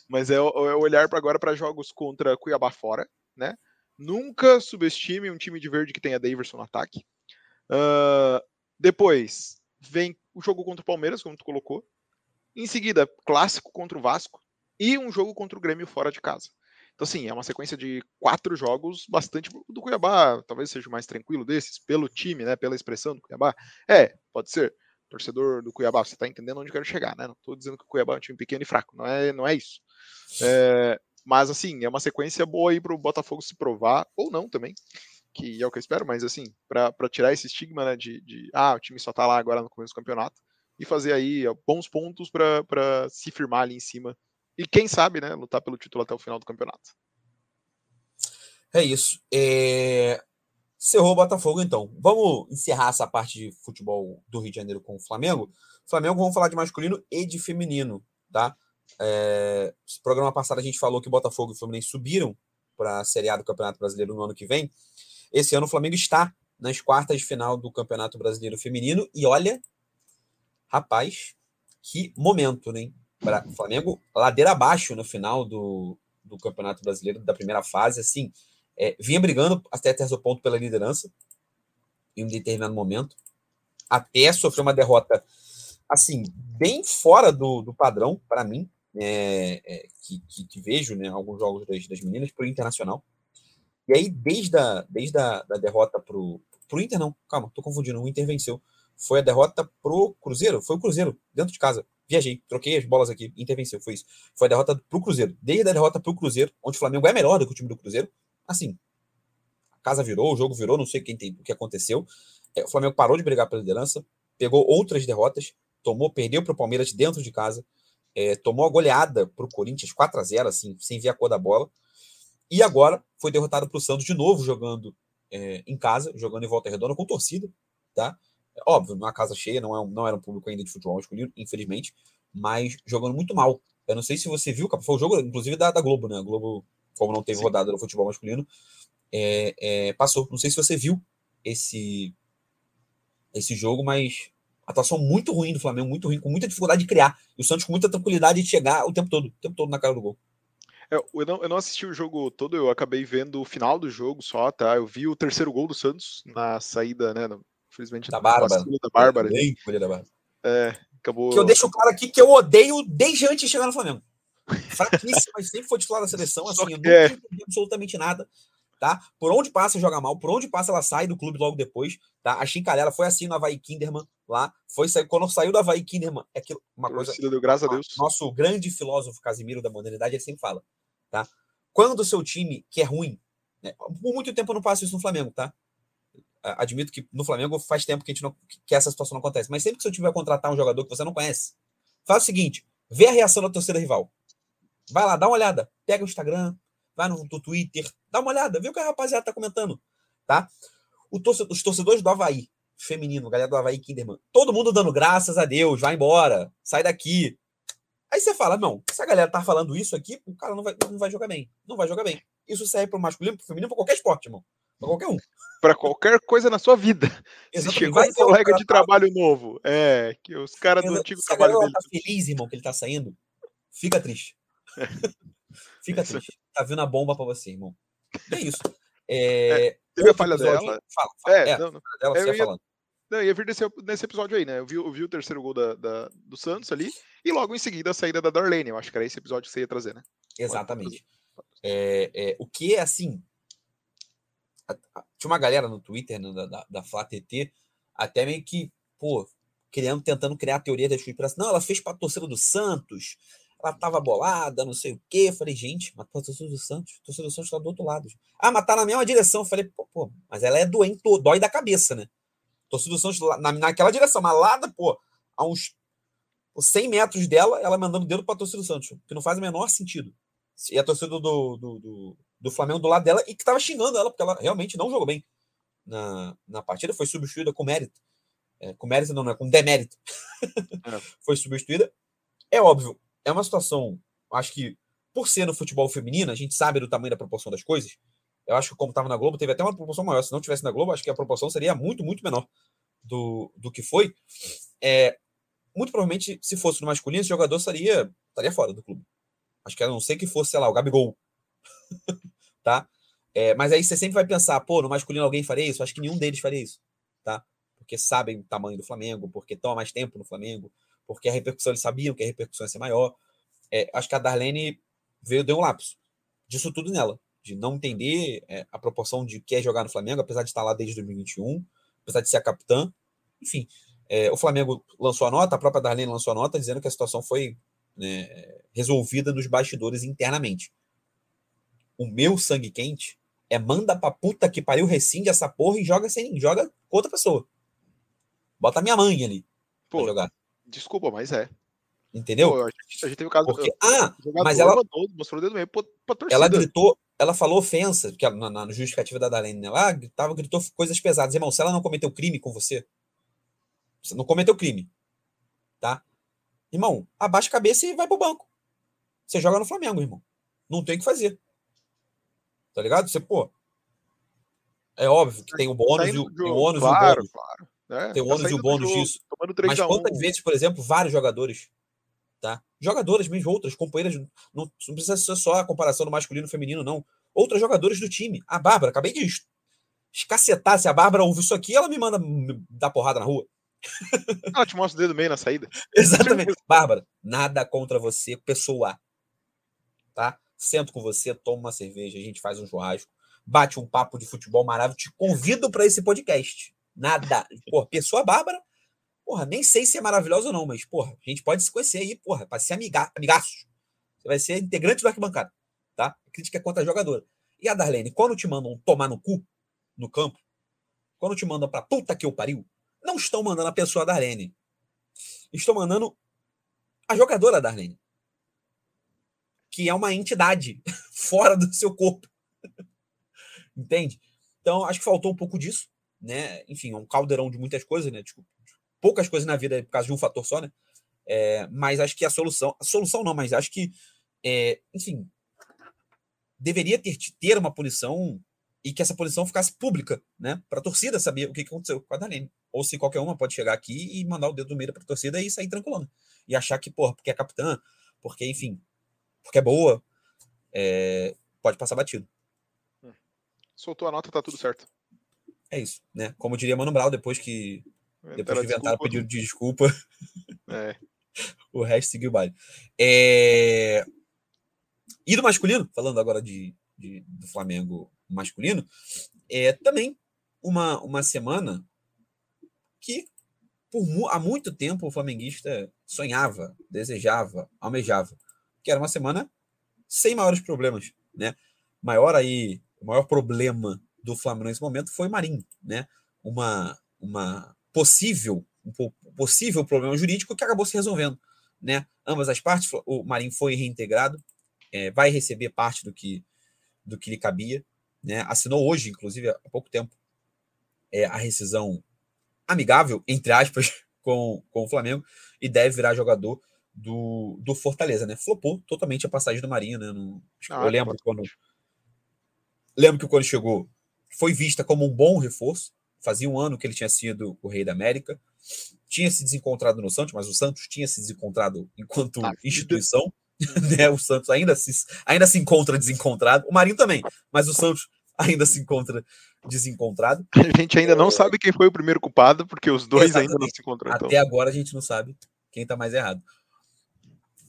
mas é, é olhar para agora para jogos contra Cuiabá fora, né? Nunca subestime um time de verde que tenha Daverson no ataque. Uh, depois vem o jogo contra o Palmeiras, como tu colocou. Em seguida, clássico contra o Vasco e um jogo contra o Grêmio fora de casa. Então, assim, é uma sequência de quatro jogos bastante. do Cuiabá talvez seja o mais tranquilo desses, pelo time, né? Pela expressão do Cuiabá. É, pode ser torcedor do Cuiabá, você está entendendo onde eu quero chegar, né? Não estou dizendo que o Cuiabá é um time pequeno e fraco, não é, não é isso. É, mas, assim, é uma sequência boa aí para o Botafogo se provar, ou não também, que é o que eu espero, mas, assim, para tirar esse estigma, né, de, de, ah, o time só está lá agora no começo do campeonato, e fazer aí bons pontos para se firmar ali em cima. E quem sabe, né, lutar pelo título até o final do campeonato. É isso. É... Cerrou o Botafogo, então. Vamos encerrar essa parte de futebol do Rio de Janeiro com o Flamengo. Flamengo, vamos falar de masculino e de feminino, tá? É, programa passado a gente falou que Botafogo e Fluminense subiram para a Série A do Campeonato Brasileiro no ano que vem. Esse ano o Flamengo está nas quartas de final do Campeonato Brasileiro Feminino e olha, rapaz, que momento, né? O Flamengo ladeira abaixo no final do, do Campeonato Brasileiro da primeira fase, assim, é, vinha brigando até terceiro ponto pela liderança em um determinado momento, até sofrer uma derrota assim bem fora do, do padrão para mim, é, é, que, que, que, vejo né, alguns jogos das, das meninas para o Internacional. E aí, desde a, desde a da derrota para o Inter, não, calma, tô confundindo, o Inter venceu. Foi a derrota pro Cruzeiro, foi o Cruzeiro, dentro de casa. Viajei, troquei as bolas aqui, Inter venceu, foi isso. Foi a derrota pro Cruzeiro. Desde a derrota pro Cruzeiro, onde o Flamengo é melhor do que o time do Cruzeiro, assim, a casa virou, o jogo virou, não sei quem tem, o que aconteceu. É, o Flamengo parou de brigar pela liderança, pegou outras derrotas, tomou, perdeu para o Palmeiras dentro de casa, é, tomou a goleada para o Corinthians 4 a 0 assim, sem ver a cor da bola. E agora foi derrotado para o Santos de novo, jogando é, em casa, jogando em volta redonda com torcida, tá? Óbvio, numa casa cheia, não, é um, não era um público ainda de futebol masculino, infelizmente, mas jogando muito mal. Eu não sei se você viu, foi o jogo, inclusive, da, da Globo, né? A Globo, como não teve Sim. rodada no futebol masculino, é, é, passou. Não sei se você viu esse, esse jogo, mas atuação muito ruim do Flamengo, muito ruim, com muita dificuldade de criar. E o Santos com muita tranquilidade de chegar o tempo todo, o tempo todo na cara do gol. É, eu, não, eu não assisti o jogo todo, eu acabei vendo o final do jogo só, tá? Eu vi o terceiro gol do Santos na saída, né? Infelizmente, da Bárbara. Da Bárbara. Bem, da Bárbara. É, acabou. Que eu deixo claro aqui que eu odeio desde antes de chegar no Flamengo. Fraquíssimo, mas sempre foi titular da seleção, assim, eu não é. entendi absolutamente nada tá? Por onde passa, joga mal. Por onde passa, ela sai do clube logo depois, tá? A chincalhela foi assim no Havaí Kinderman lá. Foi quando saiu do Havaí Kinderman. É aquilo, uma coisa. Deu, graças a Deus. Nosso grande filósofo Casimiro da modernidade, ele sempre fala, tá? Quando o seu time, que é ruim, né? por muito tempo eu não passo isso no Flamengo, tá? Admito que no Flamengo faz tempo que, a gente não, que essa situação não acontece. Mas sempre que time vai contratar um jogador que você não conhece, faz o seguinte: vê a reação da torcida rival. Vai lá, dá uma olhada. Pega o Instagram, vai no, no Twitter, dá uma olhada, vê o que a rapaziada tá comentando, tá? Os torcedores do Havaí, feminino, galera do Havaí Kinderman, todo mundo dando graças a Deus, vai embora, sai daqui. Aí você fala, não, se a galera tá falando isso aqui, o cara não vai, não vai jogar bem. Não vai jogar bem. Isso serve pro masculino, pro feminino, pra qualquer esporte, irmão. Pra qualquer um. Pra qualquer coisa na sua vida. Exatamente. Se chegou um colega de trabalho novo, é, que os caras do antigo trabalho dele. tá feliz, irmão, que ele tá saindo, fica triste. É. fica triste tá vindo a bomba para você, irmão. E é isso. É, é, teve a falha episódio, dela. Fala, fala. É, é não, não. Dela, eu ia, falando. Não, ia vir nesse, nesse episódio aí, né? Eu vi, eu vi o terceiro gol da, da, do Santos ali e logo em seguida a saída da Darlene. Eu acho que era esse episódio que você ia trazer, né? Exatamente. É, é, o que é assim. Tinha uma galera no Twitter da, da, FlaTT até meio que, pô, criando, tentando criar a teoria da conspiração. Não, ela fez para torcida do Santos, ela tava bolada, não sei o quê. Eu falei, gente, mas a torcida do Santos, a torcida do Santos tá do outro lado. Ah, mas tá na mesma direção. Eu falei, pô, pô mas ela é doente, dói da cabeça, né? Torcida do Santos na, naquela direção, mas lá, pô, a uns 100 metros dela, ela mandando dedo pra torcida do Santos, que não faz o menor sentido. E a torcida do, do, do, do Flamengo do lado dela e que tava xingando ela, porque ela realmente não jogou bem na, na partida, foi substituída com mérito. É, com mérito não, não é com demérito. É. foi substituída. É óbvio, é uma situação, acho que, por ser no futebol feminino, a gente sabe do tamanho da proporção das coisas. Eu acho que, como estava na Globo, teve até uma proporção maior. Se não tivesse na Globo, acho que a proporção seria muito, muito menor do, do que foi. É, muito provavelmente, se fosse no masculino, esse jogador estaria, estaria fora do clube. Acho que a não ser que fosse, sei lá, o Gabigol. tá? É, mas aí você sempre vai pensar, pô, no masculino alguém faria isso? Acho que nenhum deles faria isso. Tá? Porque sabem o tamanho do Flamengo, porque estão há mais tempo no Flamengo, porque a repercussão eles sabiam que a repercussão ia ser maior. É, acho que a Darlene veio, deu um lapso disso tudo nela, de não entender é, a proporção de que é jogar no Flamengo, apesar de estar lá desde 2021, apesar de ser a capitã. Enfim, é, o Flamengo lançou a nota, a própria Darlene lançou a nota, dizendo que a situação foi né, resolvida nos bastidores internamente. O meu sangue quente é manda pra puta que pariu, rescinde essa porra e joga sem joga com outra pessoa. Bota a minha mãe ali Pô, jogar. Desculpa, mas é. Entendeu? Pô, a, gente, a, gente, teve o caso Porque, ah, mas ela mandou, mostrou o dedo meio pra, pra torcida. Ela gritou, ela falou ofensa, que na, na justificativa da Darlene, né, lá, tava, gritou coisas pesadas. Irmão, se ela não cometeu crime com você, você não cometeu crime, tá? Irmão, abaixa a cabeça e vai pro banco. Você joga no Flamengo, irmão. Não tem o que fazer. Tá ligado? Você, pô. É óbvio que tem o bônus e o, tem o ônus claro, e o bônus. Claro. É, tem o ônus e o bônus jogo, disso. Mas quantas vezes, por exemplo, vários jogadores, tá? Jogadoras mesmo, outras companheiras, não, não precisa ser só a comparação do masculino e feminino, não. Outros jogadores do time. A Bárbara, acabei de escacetar. Se a Bárbara ouve isso aqui, ela me manda dar porrada na rua. Ela te mostra o dedo meio na saída. Exatamente. Bárbara, nada contra você, pessoa. Tá? Sento com você, tomo uma cerveja, a gente faz um churrasco, bate um papo de futebol maravilhoso. Te convido para esse podcast. Nada. Porra, pessoa Bárbara, porra, nem sei se é maravilhosa ou não, mas, porra, a gente pode se conhecer aí, porra, para ser amiga, amigaço. Você vai ser integrante do arquibancada, tá? A crítica é contra a jogadora. E a Darlene, quando te mandam tomar no cu no campo, quando te mandam pra puta que eu pariu, não estão mandando a pessoa da Arlene. Estão mandando a jogadora da Arlene. Que é uma entidade fora do seu corpo. Entende? Então, acho que faltou um pouco disso. Né? Enfim, é um caldeirão de muitas coisas, né? Tipo, poucas coisas na vida por causa de um fator só, né? É, mas acho que a solução. A solução não, mas acho que. É, enfim. Deveria ter, ter uma punição e que essa punição ficasse pública, né? Para a torcida saber o que aconteceu com a Darlene. Ou se qualquer uma pode chegar aqui e mandar o dedo no meio para a torcida e sair tranquilando. E achar que, porra, porque é capitã, porque, enfim, porque é boa, é, pode passar batido. Hum. Soltou a nota, tá tudo certo. É isso, né? Como diria Mano Brown, depois que. Depois que inventaram pedido de desculpa. É. o resto seguiu o baile. É... E do masculino, falando agora de, de, do Flamengo masculino, é também uma, uma semana que por há muito tempo o flamenguista sonhava, desejava, almejava, que era uma semana sem maiores problemas, né? Maior aí, o maior problema do Flamengo nesse momento foi Marinho, né? Uma uma possível um possível problema jurídico que acabou se resolvendo, né? Ambas as partes, o Marinho foi reintegrado, é, vai receber parte do que do que lhe cabia, né? Assinou hoje, inclusive, há pouco tempo, é, a rescisão amigável, entre aspas, com, com o Flamengo e deve virar jogador do, do Fortaleza, né? Flopou totalmente a passagem do Marinho, né? No, ah, eu lembro quando. Lembro que quando chegou, foi vista como um bom reforço. Fazia um ano que ele tinha sido o rei da América. Tinha se desencontrado no Santos, mas o Santos tinha se desencontrado enquanto ah, instituição. né? O Santos ainda se, ainda se encontra desencontrado. O Marinho também, mas o Santos ainda se encontra desencontrado. A gente ainda não sabe quem foi o primeiro culpado, porque os dois Exatamente. ainda não se encontraram. Até então. agora a gente não sabe quem tá mais errado.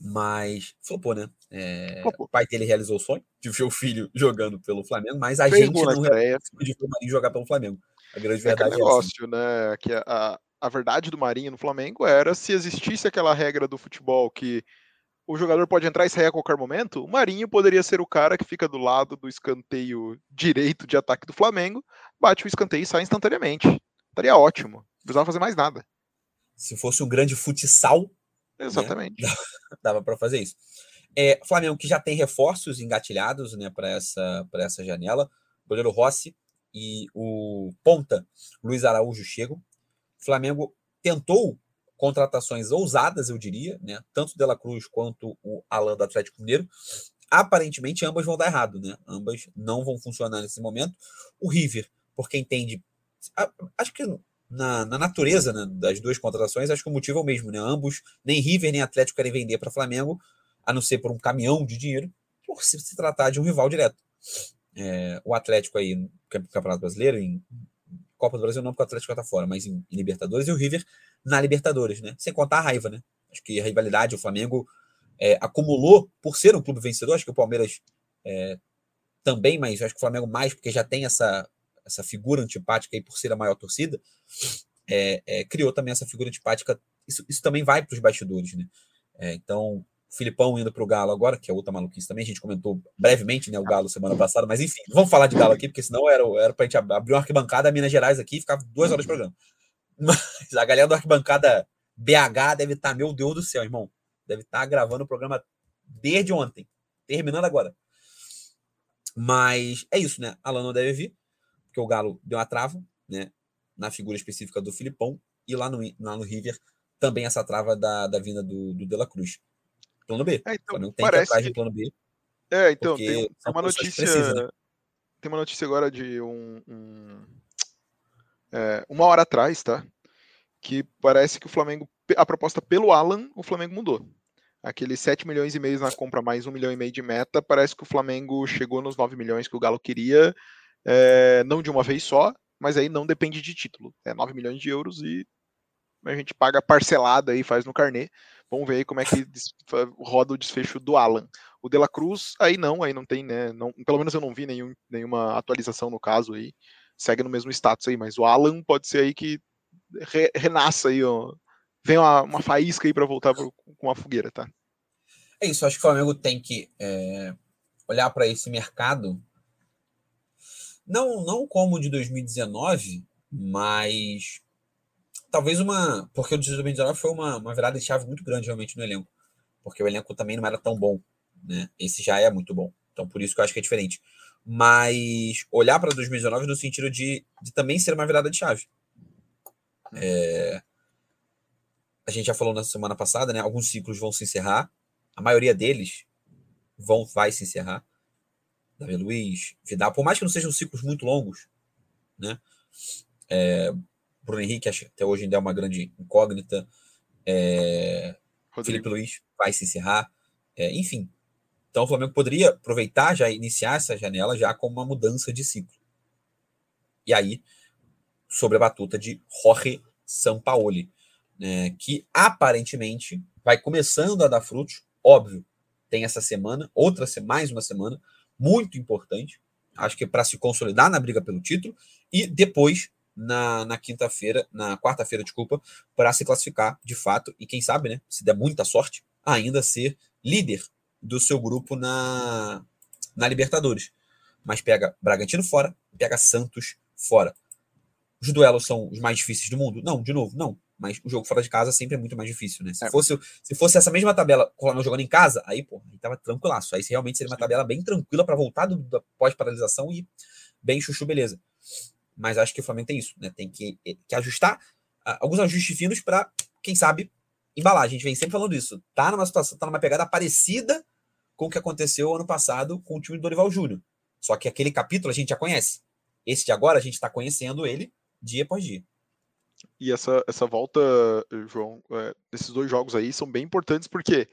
Mas flopou, né? É, flopou. O pai dele realizou o sonho de ver o filho jogando pelo Flamengo, mas a Fez gente não realizou de ver o Marinho jogar pelo Flamengo. A grande é verdade é, negócio, é assim. né? Que a, a verdade do Marinho no Flamengo era se existisse aquela regra do futebol que o jogador pode entrar e sair a qualquer momento, o Marinho poderia ser o cara que fica do lado do escanteio direito de ataque do Flamengo, bate o escanteio e sai instantaneamente. Estaria ótimo. Não precisava fazer mais nada. Se fosse um grande futsal. Né, Exatamente. Né? Dava para fazer isso. É, Flamengo que já tem reforços engatilhados né, para essa, essa janela. O goleiro Rossi e o ponta Luiz Araújo chegam. Flamengo tentou contratações ousadas, eu diria, né? Tanto Dela Cruz quanto o Alan do Atlético Mineiro. Aparentemente, ambas vão dar errado, né? Ambas não vão funcionar nesse momento. O River, porque entende. Acho que na, na natureza né, das duas contratações, acho que o motivo é o mesmo, né? Ambos, nem River nem Atlético querem vender para Flamengo, a não ser por um caminhão de dinheiro, por se, se tratar de um rival direto. É, o Atlético aí no Campeonato Brasileiro, em Copa do Brasil não, porque o Atlético está fora, mas em, em, Libertadores e o River na Libertadores, né? Sem contar a raiva, né? Acho que a rivalidade, o Flamengo é, acumulou por ser um clube vencedor, acho que o Palmeiras é, também, mas acho que o Flamengo mais, porque já tem essa, essa figura antipática aí por ser a maior torcida, é, é criou também essa figura antipática. Isso, isso também vai para os bastidores, né? É, então, Filipão indo para o Galo agora, que é outra maluquice também. A gente comentou brevemente né, o Galo semana passada, mas enfim, vamos falar de Galo aqui, porque senão era, era para a gente abrir uma arquibancada Minas Gerais aqui e ficar duas horas de programa. Mas a galera da arquibancada BH deve estar, tá, meu Deus do céu, irmão. Deve estar tá gravando o programa desde ontem, terminando agora. Mas é isso, né? Alan não deve vir, porque o Galo deu uma trava, né? Na figura específica do Filipão, e lá no, lá no River também essa trava da, da vinda do, do De La Cruz plano B. É, então, tem parece... que atrás de plano B. É, então, tem uma notícia. né? tem uma notícia agora de um, um é, uma hora atrás, tá? Que parece que o Flamengo, a proposta pelo Alan, o Flamengo mudou. Aqueles 7 milhões e meio na compra mais 1 milhão e meio de meta, parece que o Flamengo chegou nos 9 milhões que o Galo queria, é, não de uma vez só, mas aí não depende de título. É 9 milhões de euros e a gente paga parcelada aí, faz no carnê. Vamos ver aí como é que roda o desfecho do Alan. O De La Cruz, aí não, aí não tem, né? Não, pelo menos eu não vi nenhum, nenhuma atualização no caso aí. Segue no mesmo status aí, mas o Alan pode ser aí que re, renasça aí, ó. Vem uma, uma faísca aí para voltar pro, com a fogueira, tá? É isso, acho que o Flamengo tem que é, olhar para esse mercado, não, não como o de 2019, mas talvez uma. Porque o de 2019 foi uma, uma virada de chave muito grande realmente no elenco. Porque o elenco também não era tão bom. Né? Esse já é muito bom. Então, por isso que eu acho que é diferente. Mas olhar para 2019 no sentido de, de também ser uma virada de chave. É... A gente já falou na semana passada, né? Alguns ciclos vão se encerrar. A maioria deles vão vai se encerrar. Davi Luiz, Vidal, por mais que não sejam ciclos muito longos, né? É, Bruno Henrique, até hoje ainda é uma grande incógnita. É, Felipe Luiz vai se encerrar. É, enfim. Então o Flamengo poderia aproveitar, já iniciar essa janela já com uma mudança de ciclo. E aí, sobre a batuta de Jorge Sampaoli, né, que aparentemente vai começando a dar frutos. Óbvio, tem essa semana, outra mais uma semana, muito importante. Acho que para se consolidar na briga pelo título e depois na, na quinta-feira, na quarta-feira, desculpa, para se classificar de fato e quem sabe, né, se der muita sorte, ainda ser líder do seu grupo na, na Libertadores. Mas pega Bragantino fora, pega Santos fora. Os duelos são os mais difíceis do mundo? Não, de novo, não. Mas o jogo fora de casa sempre é muito mais difícil, né? Se, é. fosse, se fosse essa mesma tabela Flamengo jogando em casa, aí, pô, aí tava tranquilaço. Aí realmente seria uma tabela bem tranquila para voltar do, da pós-paralisação e bem chuchu, beleza mas acho que o Flamengo tem isso, né? Tem que, eh, que ajustar uh, alguns ajustes finos para, quem sabe, embalar. A gente vem sempre falando isso. Tá numa situação, tá numa pegada parecida com o que aconteceu ano passado com o time do Dorival Júnior. Só que aquele capítulo a gente já conhece. Esse de agora a gente está conhecendo ele dia após dia. E essa, essa volta, João, é, desses dois jogos aí são bem importantes porque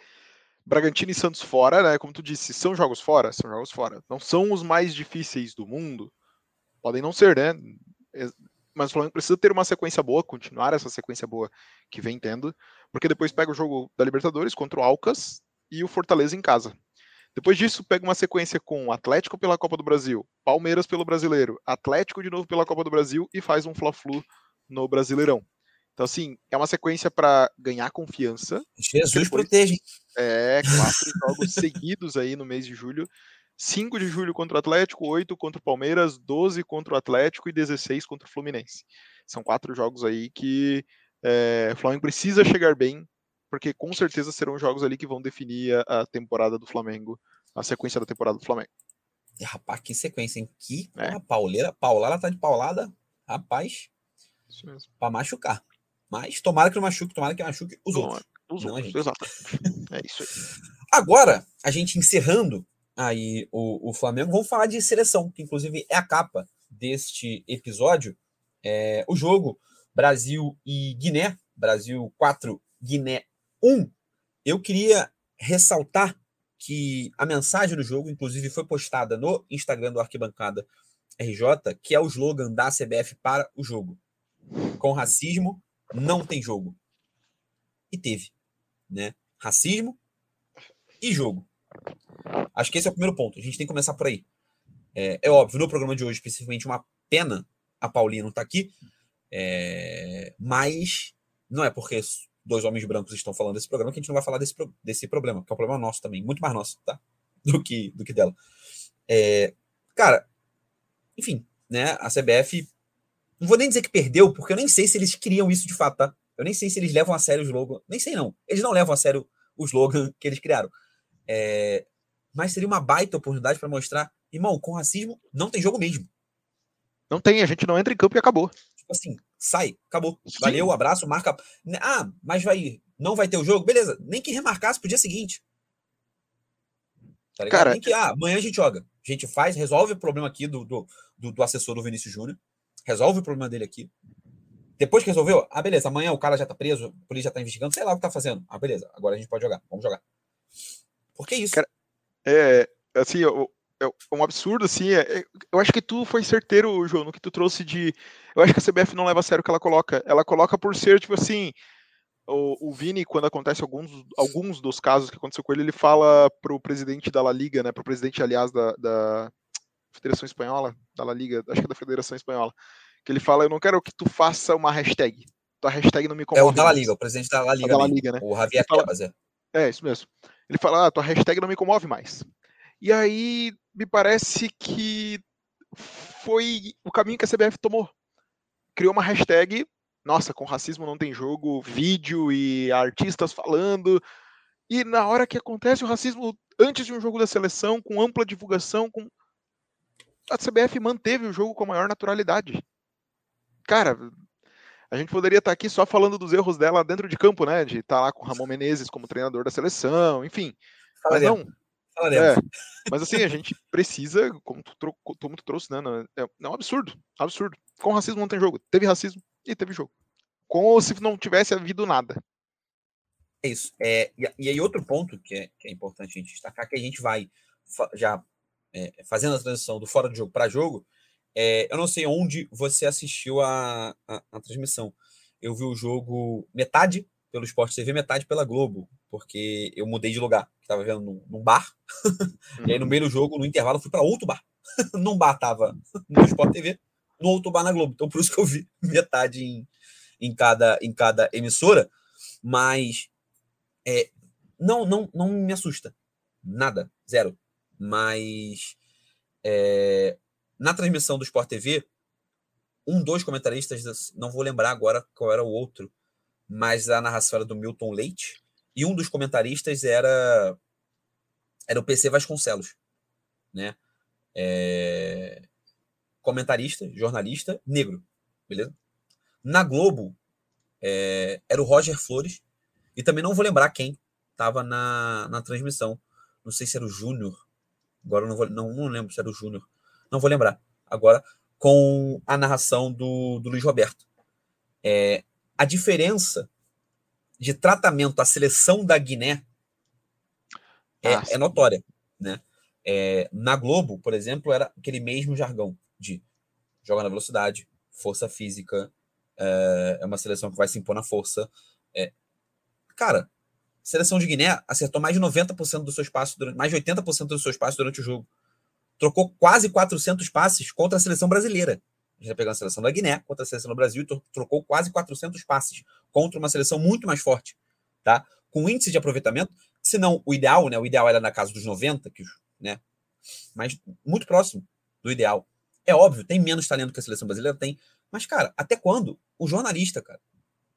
Bragantino e Santos fora, né? Como tu disse, são jogos fora, são jogos fora. Não são os mais difíceis do mundo, podem não ser, né? Mas o Flamengo precisa ter uma sequência boa, continuar essa sequência boa que vem tendo, porque depois pega o jogo da Libertadores contra o Alcas e o Fortaleza em casa. Depois disso, pega uma sequência com Atlético pela Copa do Brasil, Palmeiras pelo Brasileiro, Atlético de novo pela Copa do Brasil e faz um Fla-Flu no Brasileirão. Então, assim, é uma sequência para ganhar confiança. Jesus depois, proteja. É, quatro jogos seguidos aí no mês de julho. 5 de julho contra o Atlético, 8 contra o Palmeiras, 12 contra o Atlético e 16 contra o Fluminense. São quatro jogos aí que é, o Flamengo precisa chegar bem, porque com certeza serão jogos ali que vão definir a, a temporada do Flamengo, a sequência da temporada do Flamengo. E, rapaz, que sequência, hein? Que é. pauleira, paulada tá de paulada, rapaz, Pra machucar. Mas tomara que não machuque, tomara que machuque os outros. Os não outros, exato. é isso aí. Agora, a gente encerrando aí o, o Flamengo. Vamos falar de seleção, que inclusive é a capa deste episódio. É, o jogo Brasil e Guiné, Brasil 4, Guiné 1. Eu queria ressaltar que a mensagem do jogo, inclusive, foi postada no Instagram do Arquibancada RJ, que é o slogan da CBF para o jogo. Com racismo, não tem jogo. E teve, né? Racismo e jogo. Acho que esse é o primeiro ponto. A gente tem que começar por aí. É, é óbvio, no programa de hoje, especificamente, uma pena a Paulinha não tá aqui, é, mas não é porque dois homens brancos estão falando desse programa que a gente não vai falar desse, desse problema, que é um problema nosso também, muito mais nosso, tá? Do que, do que dela. É, cara, enfim, né? A CBF, não vou nem dizer que perdeu, porque eu nem sei se eles queriam isso de fato, tá? Eu nem sei se eles levam a sério o slogan. Nem sei, não. Eles não levam a sério o slogan que eles criaram. É, mas seria uma baita oportunidade para mostrar, irmão, com racismo não tem jogo mesmo. Não tem, a gente não entra em campo e acabou. Tipo assim, sai, acabou. Sim. Valeu, abraço, marca. Ah, mas vai, não vai ter o jogo? Beleza, nem que remarcasse pro dia seguinte. Tá Cara, nem que, ah, amanhã a gente joga. A gente faz, resolve o problema aqui do, do, do, do assessor do Vinícius Júnior, resolve o problema dele aqui. Depois que resolveu, ah, beleza, amanhã o cara já tá preso, a polícia já tá investigando, sei lá o que tá fazendo. Ah, beleza, agora a gente pode jogar, vamos jogar. Por que isso? Cara, é, assim, é um absurdo, assim. É, é, eu acho que tu foi certeiro, João, no que tu trouxe de. Eu acho que a CBF não leva a sério o que ela coloca. Ela coloca por ser, tipo assim. O, o Vini, quando acontece alguns, alguns dos casos que aconteceu com ele, ele fala pro presidente da La Liga, né? Pro presidente, aliás, da, da Federação Espanhola, da La Liga, acho que é da Federação Espanhola, que ele fala: Eu não quero que tu faça uma hashtag. Tua hashtag não me comove. É o da La Liga, o presidente da La Liga. Da La Liga né? O Javier Tebas, é. É, isso mesmo. Ele fala: ah, tua hashtag não me comove mais. E aí me parece que foi o caminho que a CBF tomou. Criou uma hashtag, nossa, com racismo não tem jogo, vídeo e artistas falando. E na hora que acontece o racismo antes de um jogo da seleção, com ampla divulgação, com a CBF manteve o jogo com a maior naturalidade. Cara, a gente poderia estar aqui só falando dos erros dela dentro de campo, né? De estar lá com o Ramon Menezes como treinador da seleção, enfim. Mas não, é, mas assim, a gente precisa, como tu, tu trouxe, né? É, é um absurdo, absurdo. Com racismo não tem jogo. Teve racismo e teve jogo. Como se não tivesse havido nada. É isso. É, e, e aí outro ponto que é, que é importante a gente destacar, que a gente vai já é, fazendo a transição do fora de jogo para jogo, é, eu não sei onde você assistiu a, a, a transmissão. Eu vi o jogo metade pelo Sport TV, metade pela Globo, porque eu mudei de lugar. Estava vendo num, num bar, uhum. e aí no uhum. meio do jogo, no intervalo, fui para outro bar. num bar tava no Sport TV, no outro bar na Globo. Então por isso que eu vi metade em, em, cada, em cada emissora, mas é, não, não, não me assusta. Nada, zero. Mas é, na transmissão do Sport TV, um dos comentaristas, não vou lembrar agora qual era o outro, mas a narração era do Milton Leite, e um dos comentaristas era era o PC Vasconcelos, né? É... Comentarista, jornalista, negro, beleza? Na Globo é... era o Roger Flores, e também não vou lembrar quem estava na, na transmissão. Não sei se era o Júnior, agora não, vou, não, não lembro se era o Júnior, não vou lembrar. Agora, com a narração do, do Luiz Roberto. É, a diferença de tratamento à seleção da Guiné é, ah, é notória, né? É, na Globo, por exemplo, era aquele mesmo jargão de joga na velocidade, força física, é, é uma seleção que vai se impor na força. É, cara, seleção de Guiné acertou mais de 90% do seu espaço, durante, mais de 80% do seu espaço durante o jogo. Trocou quase 400 passes contra a seleção brasileira. A gente está pegando a seleção da Guiné contra a seleção do Brasil e trocou quase 400 passes contra uma seleção muito mais forte, tá? Com índice de aproveitamento, se não o ideal, né? O ideal era na casa dos 90, que, né? Mas muito próximo do ideal. É óbvio, tem menos talento que a seleção brasileira tem, mas cara, até quando o jornalista, cara,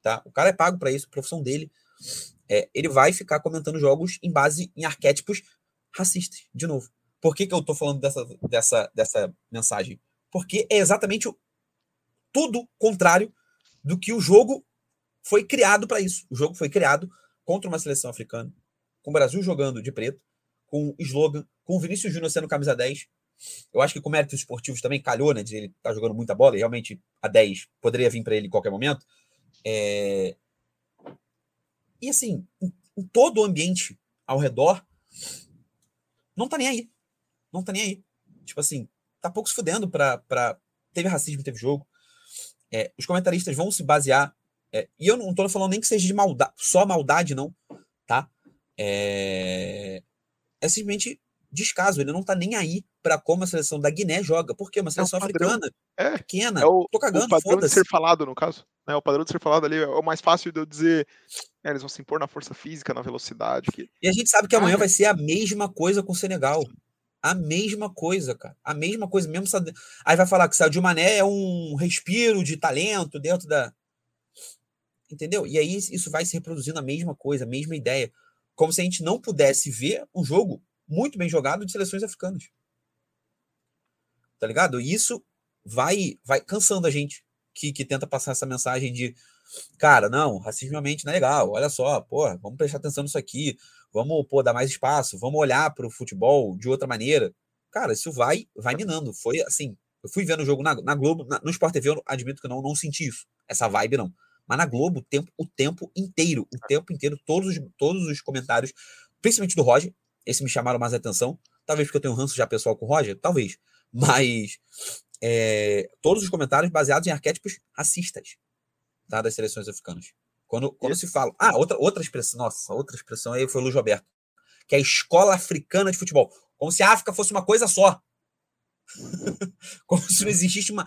tá? O cara é pago para isso, a profissão dele, é, ele vai ficar comentando jogos em base em arquétipos racistas, de novo. Por que, que eu tô falando dessa, dessa, dessa mensagem? porque é exatamente o, tudo contrário do que o jogo foi criado para isso. O jogo foi criado contra uma seleção africana, com o Brasil jogando de preto, com slogan, com o Vinícius Júnior sendo camisa 10. Eu acho que com méritos esportivos também calhou, né? De ele tá jogando muita bola e realmente a 10 poderia vir para ele em qualquer momento. É... E assim, em, todo o ambiente ao redor, não tá nem aí. Não tá nem aí. Tipo assim, tá pouco se fudendo para. Teve racismo, teve jogo. É, os comentaristas vão se basear. É, e eu não tô falando nem que seja de maldade, só maldade, não, tá? É, é simplesmente descaso. Ele não tá nem aí para como a seleção da Guiné joga. Porque é uma seleção é africana, é, pequena. É o, tô cagando, o padrão de ser falado, no caso. Né? O padrão de ser falado ali é o mais fácil de eu dizer. É, eles vão se impor na força física, na velocidade. Que... E a gente sabe que amanhã vai ser a mesma coisa com o Senegal. A mesma coisa, cara. A mesma coisa, mesmo. Aí vai falar que o Sadio Mané é um respiro de talento dentro da. Entendeu? E aí isso vai se reproduzindo a mesma coisa, a mesma ideia. Como se a gente não pudesse ver um jogo muito bem jogado de seleções africanas. Tá ligado? E isso vai vai cansando a gente que, que tenta passar essa mensagem de cara, não, racismo realmente não é legal. Olha só, pô, vamos prestar atenção nisso aqui. Vamos pô, dar mais espaço, vamos olhar para o futebol de outra maneira. cara, isso vai, vai minando. Foi assim, eu fui vendo o jogo na, na Globo, na, no Sport TV, eu admito que não, não senti isso, essa vibe não. Mas na Globo, o tempo, o tempo inteiro, o tempo inteiro, todos os, todos os comentários, principalmente do Roger, esse me chamaram mais atenção. Talvez porque eu tenho um ranço já pessoal com o Roger, talvez. Mas é, todos os comentários baseados em arquétipos racistas tá, das seleções africanas. Quando, quando se fala. Ah, outra, outra expressão, nossa, outra expressão aí foi o Luiz Roberto, que é a escola africana de futebol. Como se a África fosse uma coisa só. Como se não existisse uma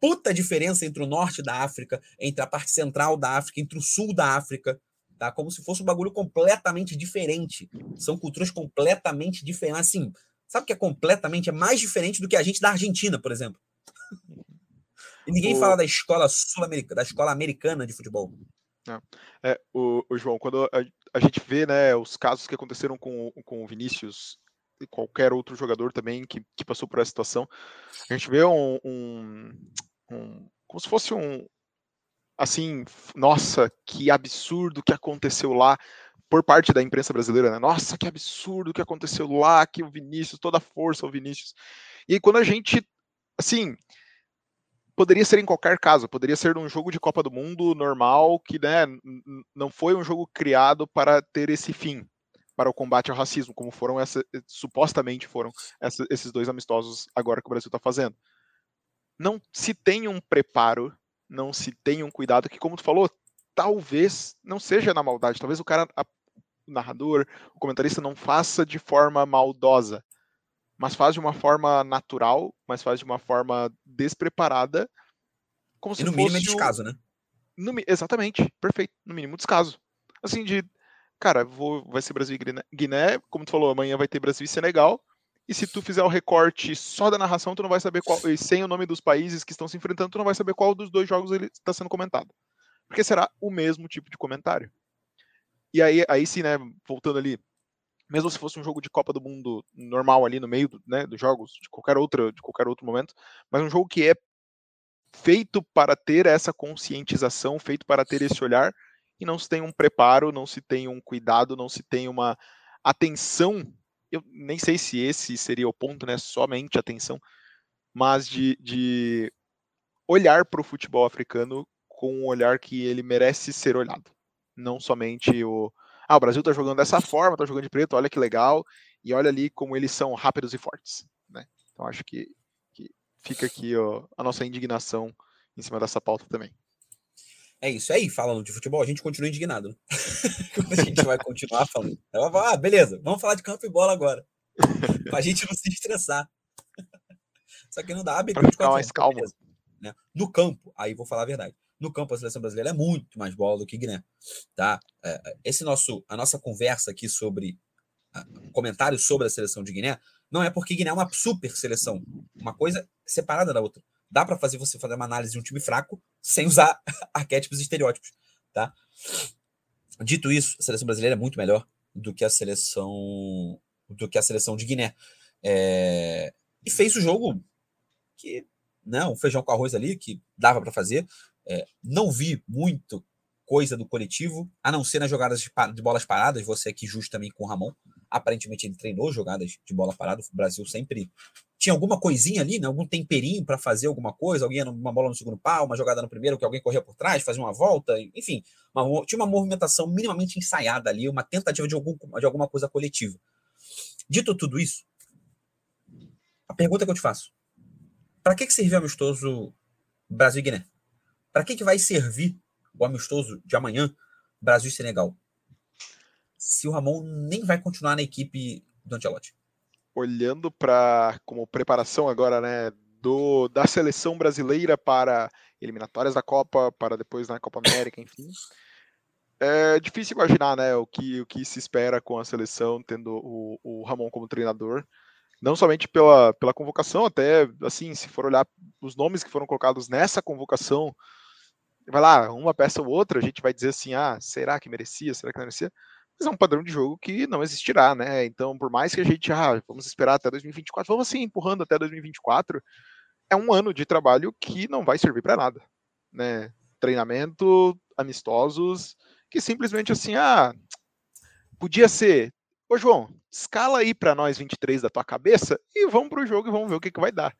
puta diferença entre o norte da África, entre a parte central da África, entre o sul da África, tá? Como se fosse um bagulho completamente diferente. São culturas completamente diferentes. Assim, sabe o que é completamente? É mais diferente do que a gente da Argentina, por exemplo. E ninguém o... fala da escola sul-americana, da escola americana de futebol. É, é o, o, João, quando a, a, gente vê né, os casos que aconteceram com, com o Vinícius e qualquer outro jogador também que, que passou por essa situação, a gente vê um, um, um como se fosse um assim, nossa, que absurdo que aconteceu lá por parte da imprensa brasileira, né? Nossa, que absurdo que aconteceu lá, que o Vinícius, toda a força o Vinícius. E quando a gente, assim, poderia ser em qualquer caso, poderia ser num jogo de Copa do Mundo normal, que né, não foi um jogo criado para ter esse fim, para o combate ao racismo, como foram essa, supostamente foram essa, esses dois amistosos agora que o Brasil está fazendo. Não se tem um preparo, não se tem um cuidado, que como tu falou, talvez não seja na maldade, talvez o cara, a, o narrador, o comentarista não faça de forma maldosa, mas faz de uma forma natural, mas faz de uma forma despreparada. Como e se no mínimo é descaso, né? No, exatamente, perfeito. No mínimo descaso. Assim, de. Cara, vou, vai ser Brasil e Guiné, como tu falou, amanhã vai ter Brasil e Senegal. E se tu fizer o recorte só da narração, tu não vai saber qual. E sem o nome dos países que estão se enfrentando, tu não vai saber qual dos dois jogos ele está sendo comentado. Porque será o mesmo tipo de comentário. E aí, aí sim, né, voltando ali, mesmo se fosse um jogo de Copa do Mundo normal ali no meio né, dos jogos, de qualquer, outra, de qualquer outro momento, mas um jogo que é feito para ter essa conscientização, feito para ter esse olhar, e não se tem um preparo, não se tem um cuidado, não se tem uma atenção. Eu nem sei se esse seria o ponto, né? Somente atenção, mas de, de olhar para o futebol africano com um olhar que ele merece ser olhado. Não somente o, ah, o Brasil tá jogando dessa forma, tá jogando de preto, olha que legal, e olha ali como eles são rápidos e fortes, né? Então acho que, que fica aqui ó, a nossa indignação em cima dessa pauta também. É isso aí, falando de futebol, a gente continua indignado. Né? a gente vai continuar falando. Ah, beleza, vamos falar de campo e bola agora. pra gente não se estressar. Só que não dá abertura de mais calmo. Né? No campo, aí vou falar a verdade no campo a seleção brasileira é muito mais bola do que Guiné, tá? É, é, esse nosso, a nossa conversa aqui sobre comentários sobre a seleção de Guiné não é porque Guiné é uma super seleção, uma coisa separada da outra. Dá para fazer você fazer uma análise de um time fraco sem usar arquétipos e estereótipos, tá? Dito isso, a seleção brasileira é muito melhor do que a seleção do que a seleção de Guiné. É, e fez o jogo que né, um feijão com arroz ali que dava para fazer. É, não vi muito coisa do coletivo, a não ser nas jogadas de, de bolas paradas. Você aqui justo também com o Ramon. Aparentemente ele treinou jogadas de bola parada. O Brasil sempre tinha alguma coisinha ali, né? algum temperinho para fazer alguma coisa. Alguém uma bola no segundo pau, uma jogada no primeiro, que alguém corria por trás, fazia uma volta. Enfim, uma, tinha uma movimentação minimamente ensaiada ali, uma tentativa de, algum, de alguma coisa coletiva. Dito tudo isso, a pergunta que eu te faço: para que, que serviu amistoso Brasil e Guiné? Para que, que vai servir o amistoso de amanhã, Brasil e Senegal? Se o Ramon nem vai continuar na equipe do Ancelotti. Olhando para como preparação agora, né, do, da seleção brasileira para eliminatórias da Copa, para depois na Copa América, enfim. É difícil imaginar, né, o que, o que se espera com a seleção tendo o, o Ramon como treinador não somente pela, pela convocação, até assim, se for olhar os nomes que foram colocados nessa convocação, vai lá, uma peça ou outra, a gente vai dizer assim, ah, será que merecia, será que não merecia? Mas é um padrão de jogo que não existirá, né? Então, por mais que a gente, ah, vamos esperar até 2024, vamos assim, empurrando até 2024, é um ano de trabalho que não vai servir para nada, né? Treinamento, amistosos, que simplesmente assim, ah, podia ser, Ô, João, escala aí para nós 23 da tua cabeça e vamos pro jogo e vamos ver o que, que vai dar.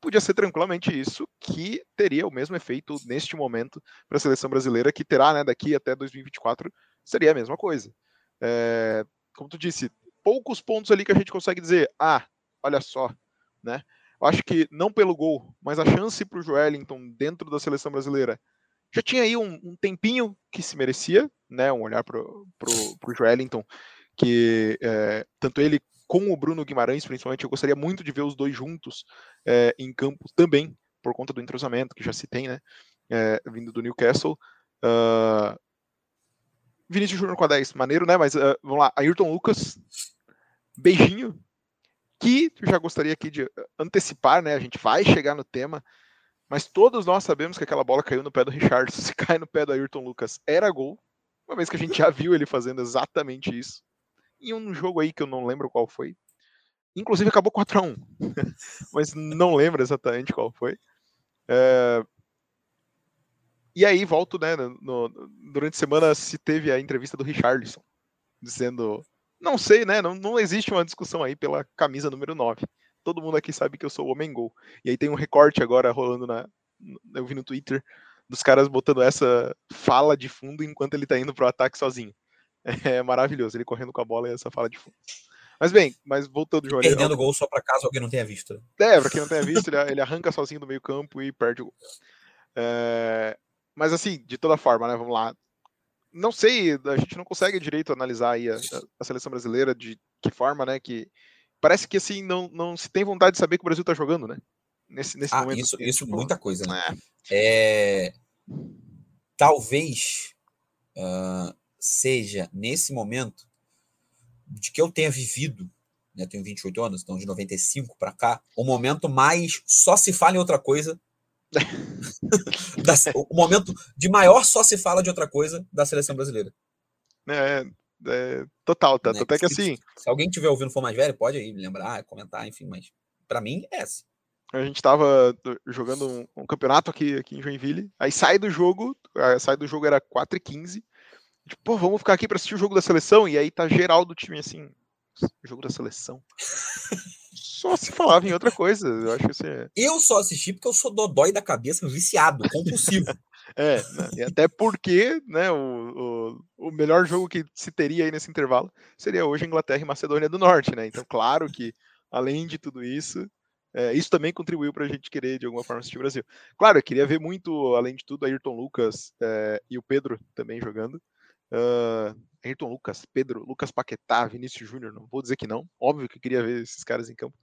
Podia ser tranquilamente isso, que teria o mesmo efeito neste momento para a seleção brasileira, que terá né, daqui até 2024, seria a mesma coisa. É, como tu disse, poucos pontos ali que a gente consegue dizer, ah, olha só, né? Eu acho que não pelo gol, mas a chance para o Joelinton dentro da seleção brasileira já tinha aí um, um tempinho que se merecia, né? Um olhar para o Joelinton, que é, tanto ele com o Bruno Guimarães, principalmente, eu gostaria muito de ver os dois juntos é, em campo também, por conta do entrosamento que já se tem, né? É, vindo do Newcastle. Uh, Vinícius Júnior com a 10, maneiro, né? Mas uh, vamos lá, Ayrton Lucas, beijinho, que já gostaria aqui de antecipar, né? A gente vai chegar no tema, mas todos nós sabemos que aquela bola caiu no pé do Richard. Se cai no pé do Ayrton Lucas, era gol, uma vez que a gente já viu ele fazendo exatamente isso em um jogo aí que eu não lembro qual foi. Inclusive acabou 4 a 1 mas não lembro exatamente qual foi. É... E aí volto, né? No, durante a semana se teve a entrevista do Richarlison, dizendo. Não sei, né? Não, não existe uma discussão aí pela camisa número 9. Todo mundo aqui sabe que eu sou o homem gol. E aí tem um recorte agora rolando na. Eu vi no Twitter dos caras botando essa fala de fundo enquanto ele tá indo pro ataque sozinho. É maravilhoso, ele correndo com a bola e essa fala de fundo. Mas bem, mas voltando, João. Perdendo o gol só para caso alguém não tenha visto. É, para quem não tenha visto, ele, arranca sozinho do meio campo e perde o gol. É, mas assim, de toda forma, né? Vamos lá. Não sei, a gente não consegue direito analisar aí a, a seleção brasileira de que forma, né? Que parece que assim não, não se tem vontade de saber que o Brasil tá jogando, né? Nesse, nesse ah, momento. Isso, isso tipo, muita coisa, né? É. é talvez uh, seja, nesse momento, de que eu tenha vivido, né, tenho 28 anos, então de 95 para cá, o momento mais só se fala em outra coisa. o momento de maior só se fala de outra coisa da seleção brasileira. É, é total, tá? Né? Até que assim. Se alguém tiver ouvindo for mais velho, pode aí lembrar, comentar, enfim, mas para mim é essa. A gente tava jogando um, um, campeonato aqui, aqui em Joinville, aí sai do jogo, sai do jogo era 4 e 15 Tipo, pô, vamos ficar aqui para assistir o jogo da seleção. E aí tá geral do time assim, jogo da seleção. só se falava em outra coisa. Eu acho que assim, é... Eu só assisti porque eu sou dodói da cabeça, viciado, compulsivo. é, né? e até porque, né, o, o, o, melhor jogo que se teria aí nesse intervalo seria hoje Inglaterra e Macedônia do Norte, né? Então, claro que, além de tudo isso, é, isso também contribuiu para a gente querer, de alguma forma, assistir o Brasil. Claro, eu queria ver muito, além de tudo, Ayrton Lucas é, e o Pedro também jogando. Uh, Ayrton Lucas, Pedro, Lucas Paquetá, Vinícius Júnior, não vou dizer que não. Óbvio que eu queria ver esses caras em campo.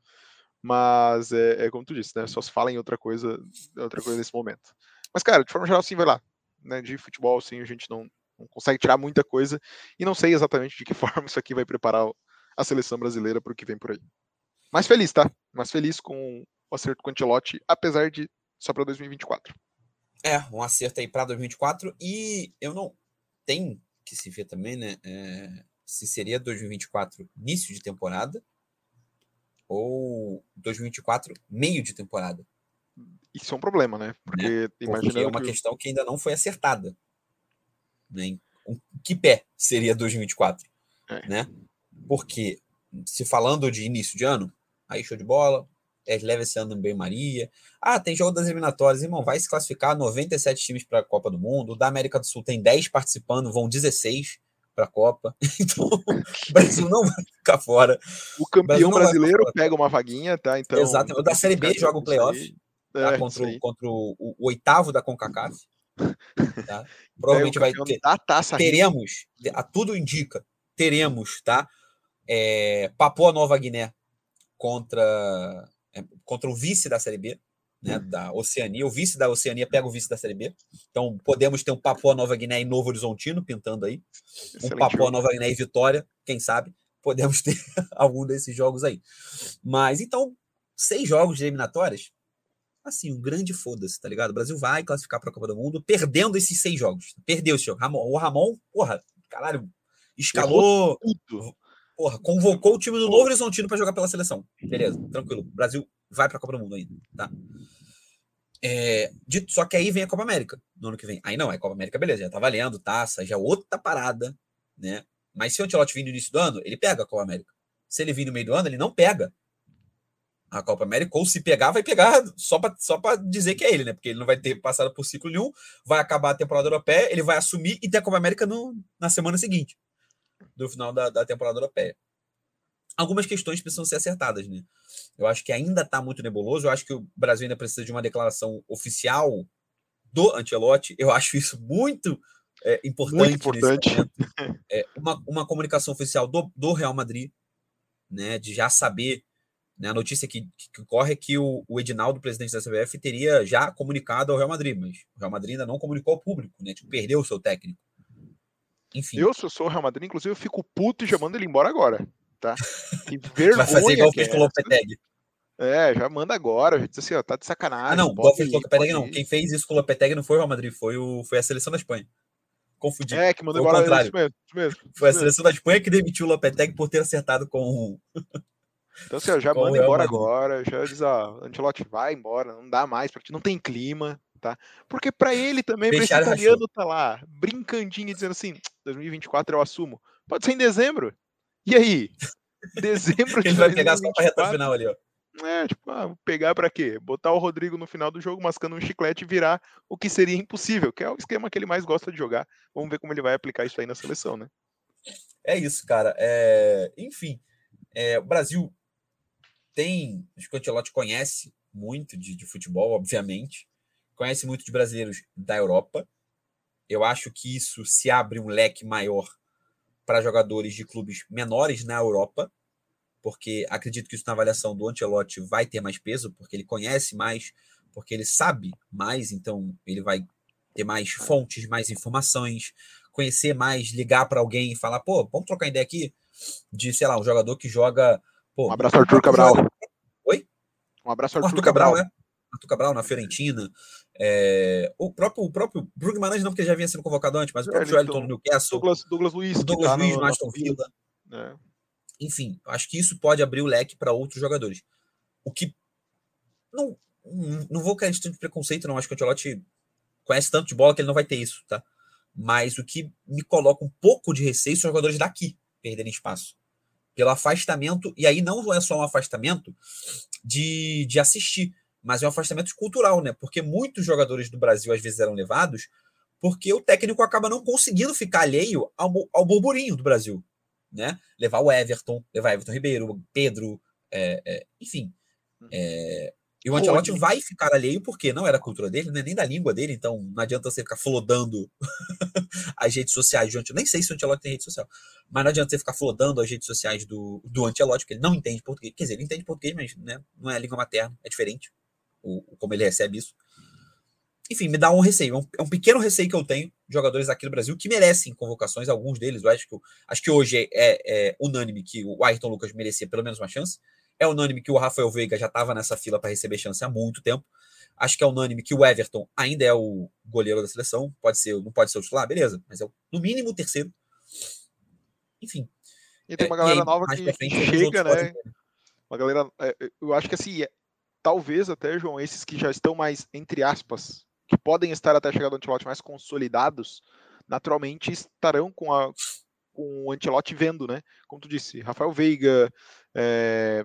Mas é, é, como tu disse, né? Só se fala em outra coisa, outra coisa nesse momento. Mas, cara, de forma geral, sim, vai lá. Né, de futebol, sim, a gente não, não consegue tirar muita coisa. E não sei exatamente de que forma isso aqui vai preparar a seleção brasileira para o que vem por aí. Mas feliz, tá? Mas feliz com o acerto com o Ancelotti, apesar de só para 2024. É, um acerto aí para 2024. E eu não. Tem que se vê também, né? É, se seria 2024 início de temporada ou 2024 meio de temporada. Isso é um problema, né? Porque, né? Porque é uma que... questão que ainda não foi acertada. Né? Que pé seria 2024? É. Né? Porque, se falando de início de ano, aí show de bola, é, leva esse ano bem Maria. Ah, tem jogo das eliminatórias, irmão, vai se classificar 97 times para a Copa do Mundo. O da América do Sul tem 10 participando, vão 16 para a Copa. Então, o Brasil não vai ficar fora. O campeão o brasileiro pega uma vaguinha, tá? Então, Exato. O da Série B joga o playoff tá? é, contra, o, contra o, o, o, oitavo da CONCACAF. Tá? Provavelmente vai ter. Taça teremos, a tudo indica, teremos, tá? É, Papua Nova Guiné contra é, contra o vice da Série B, né, uhum. da Oceania. O vice da Oceania pega o vice da Série B. Então podemos ter um Papua Nova Guiné e Novo Horizontino pintando aí. Excelente um Papua Nova Guiné e Vitória, quem sabe. Podemos ter algum desses jogos aí. Mas então, seis jogos de eliminatórias, assim, um grande foda-se, tá ligado? O Brasil vai classificar para a Copa do Mundo perdendo esses seis jogos. Perdeu esse jogo. O Ramon, porra, caralho, escalou. Porra, convocou o time do Novo Horizontino para jogar pela seleção. Beleza, tranquilo. O Brasil vai para a Copa do Mundo ainda, tá? É, dito, só que aí vem a Copa América no ano que vem. Aí não, é Copa América, beleza, já tá valendo, taça, já é outra parada, né? Mas se o Ancelotti vir no início do ano, ele pega a Copa América. Se ele vir no meio do ano, ele não pega a Copa América, ou se pegar, vai pegar só para só dizer que é ele, né? Porque ele não vai ter passado por ciclo nenhum, vai acabar a temporada europeia, ele vai assumir e ter a Copa América no, na semana seguinte, do final da, da temporada europeia. Algumas questões precisam ser acertadas, né? Eu acho que ainda está muito nebuloso, eu acho que o Brasil ainda precisa de uma declaração oficial do Ancelotti, eu acho isso muito é, importante. Muito importante. É, uma, uma comunicação oficial do, do Real Madrid, né? De já saber né, a notícia que, que corre é que o, o Edinaldo, presidente da CBF, teria já comunicado ao Real Madrid, mas o Real Madrid ainda não comunicou ao público, né? Tipo, perdeu o seu técnico. Enfim. Eu, se eu sou o Real Madrid, inclusive, eu fico puto e já mando ele embora agora, tá? Que vergonha. Vai fazer igual fez com o Lopetegui. É, já manda agora, diz assim, ó, tá de sacanagem. Ah, não, igual fez com o Lopetegui, não. Quem fez isso com o Lopetegui não foi o Real Madrid, foi, o, foi a seleção da Espanha. Confundi. É, que mandou embora contrário. Isso mesmo, isso mesmo, Foi a seleção da Espanha que demitiu o Lopetegui por ter acertado com então, assim, ó, já manda embora agora, já diz, ó, Antelote vai embora, não dá mais, porque não tem clima, tá? Porque para ele também, para esse italiano tá lá, brincandinho e dizendo assim, 2024 eu assumo. Pode ser em dezembro. E aí? Dezembro de Ele vai pegar só pra reta final ali, ó. É, tipo, ah, vou pegar para quê? Botar o Rodrigo no final do jogo mascando um chiclete e virar o que seria impossível, que é o esquema que ele mais gosta de jogar. Vamos ver como ele vai aplicar isso aí na seleção, né? É isso, cara. É... Enfim, é... o Brasil tem, acho que o Ancelotti conhece muito de, de futebol, obviamente, conhece muito de brasileiros da Europa. Eu acho que isso se abre um leque maior para jogadores de clubes menores na Europa, porque acredito que isso na avaliação do Ancelotti vai ter mais peso, porque ele conhece mais, porque ele sabe mais, então ele vai ter mais fontes, mais informações, conhecer mais, ligar para alguém e falar, pô, vamos trocar ideia aqui de, sei lá, um jogador que joga Pô, um abraço, Arthur Cabral. Oi? Um abraço, Arthur, Arthur Cabral. Cabral, né? Arthur Cabral na Fiorentina. É... o próprio, o próprio Bruno Guimarães, não, porque já vinha sendo convocado antes, mas o próprio Joelton no Newcastle. Douglas, Douglas Luiz. Douglas tá Luiz no Aston Villa. É. Enfim, acho que isso pode abrir o leque para outros jogadores. O que. Não, não vou cair de preconceito, não. Acho que o Ancelotti conhece tanto de bola que ele não vai ter isso, tá? Mas o que me coloca um pouco de receio são os jogadores daqui perderem espaço pelo afastamento, e aí não é só um afastamento de, de assistir, mas é um afastamento cultural, né? Porque muitos jogadores do Brasil às vezes eram levados porque o técnico acaba não conseguindo ficar alheio ao, ao burburinho do Brasil, né? Levar o Everton, levar Everton Ribeiro, Pedro, é, é, enfim. É, e o Ancelotti Pô, vai ficar alheio porque não era a cultura dele, né, nem da língua dele, então não adianta você ficar flodando as redes sociais do Ancelotti. Nem sei se o Ancelotti tem rede social, mas não adianta você ficar flodando as redes sociais do, do Ancelotti, porque ele não entende português. Quer dizer, ele entende português, mas né, não é a língua materna, é diferente o, como ele recebe isso. Enfim, me dá um receio, é um, é um pequeno receio que eu tenho de jogadores aqui do Brasil que merecem convocações, alguns deles, eu acho que, acho que hoje é, é unânime que o Ayrton Lucas merecia pelo menos uma chance é unânime que o Rafael Veiga já estava nessa fila para receber chance há muito tempo. Acho que é unânime que o Everton ainda é o goleiro da seleção. Pode ser, não pode ser o titular, beleza, mas é no mínimo o terceiro. Enfim. E tem uma é, galera aí, nova que, frente, chega, né? Uma galera, é, eu acho que assim, é, talvez até, João, esses que já estão mais, entre aspas, que podem estar até chegar do Antelote mais consolidados, naturalmente estarão com, a, com o Antelote vendo, né? Como tu disse, Rafael Veiga, é,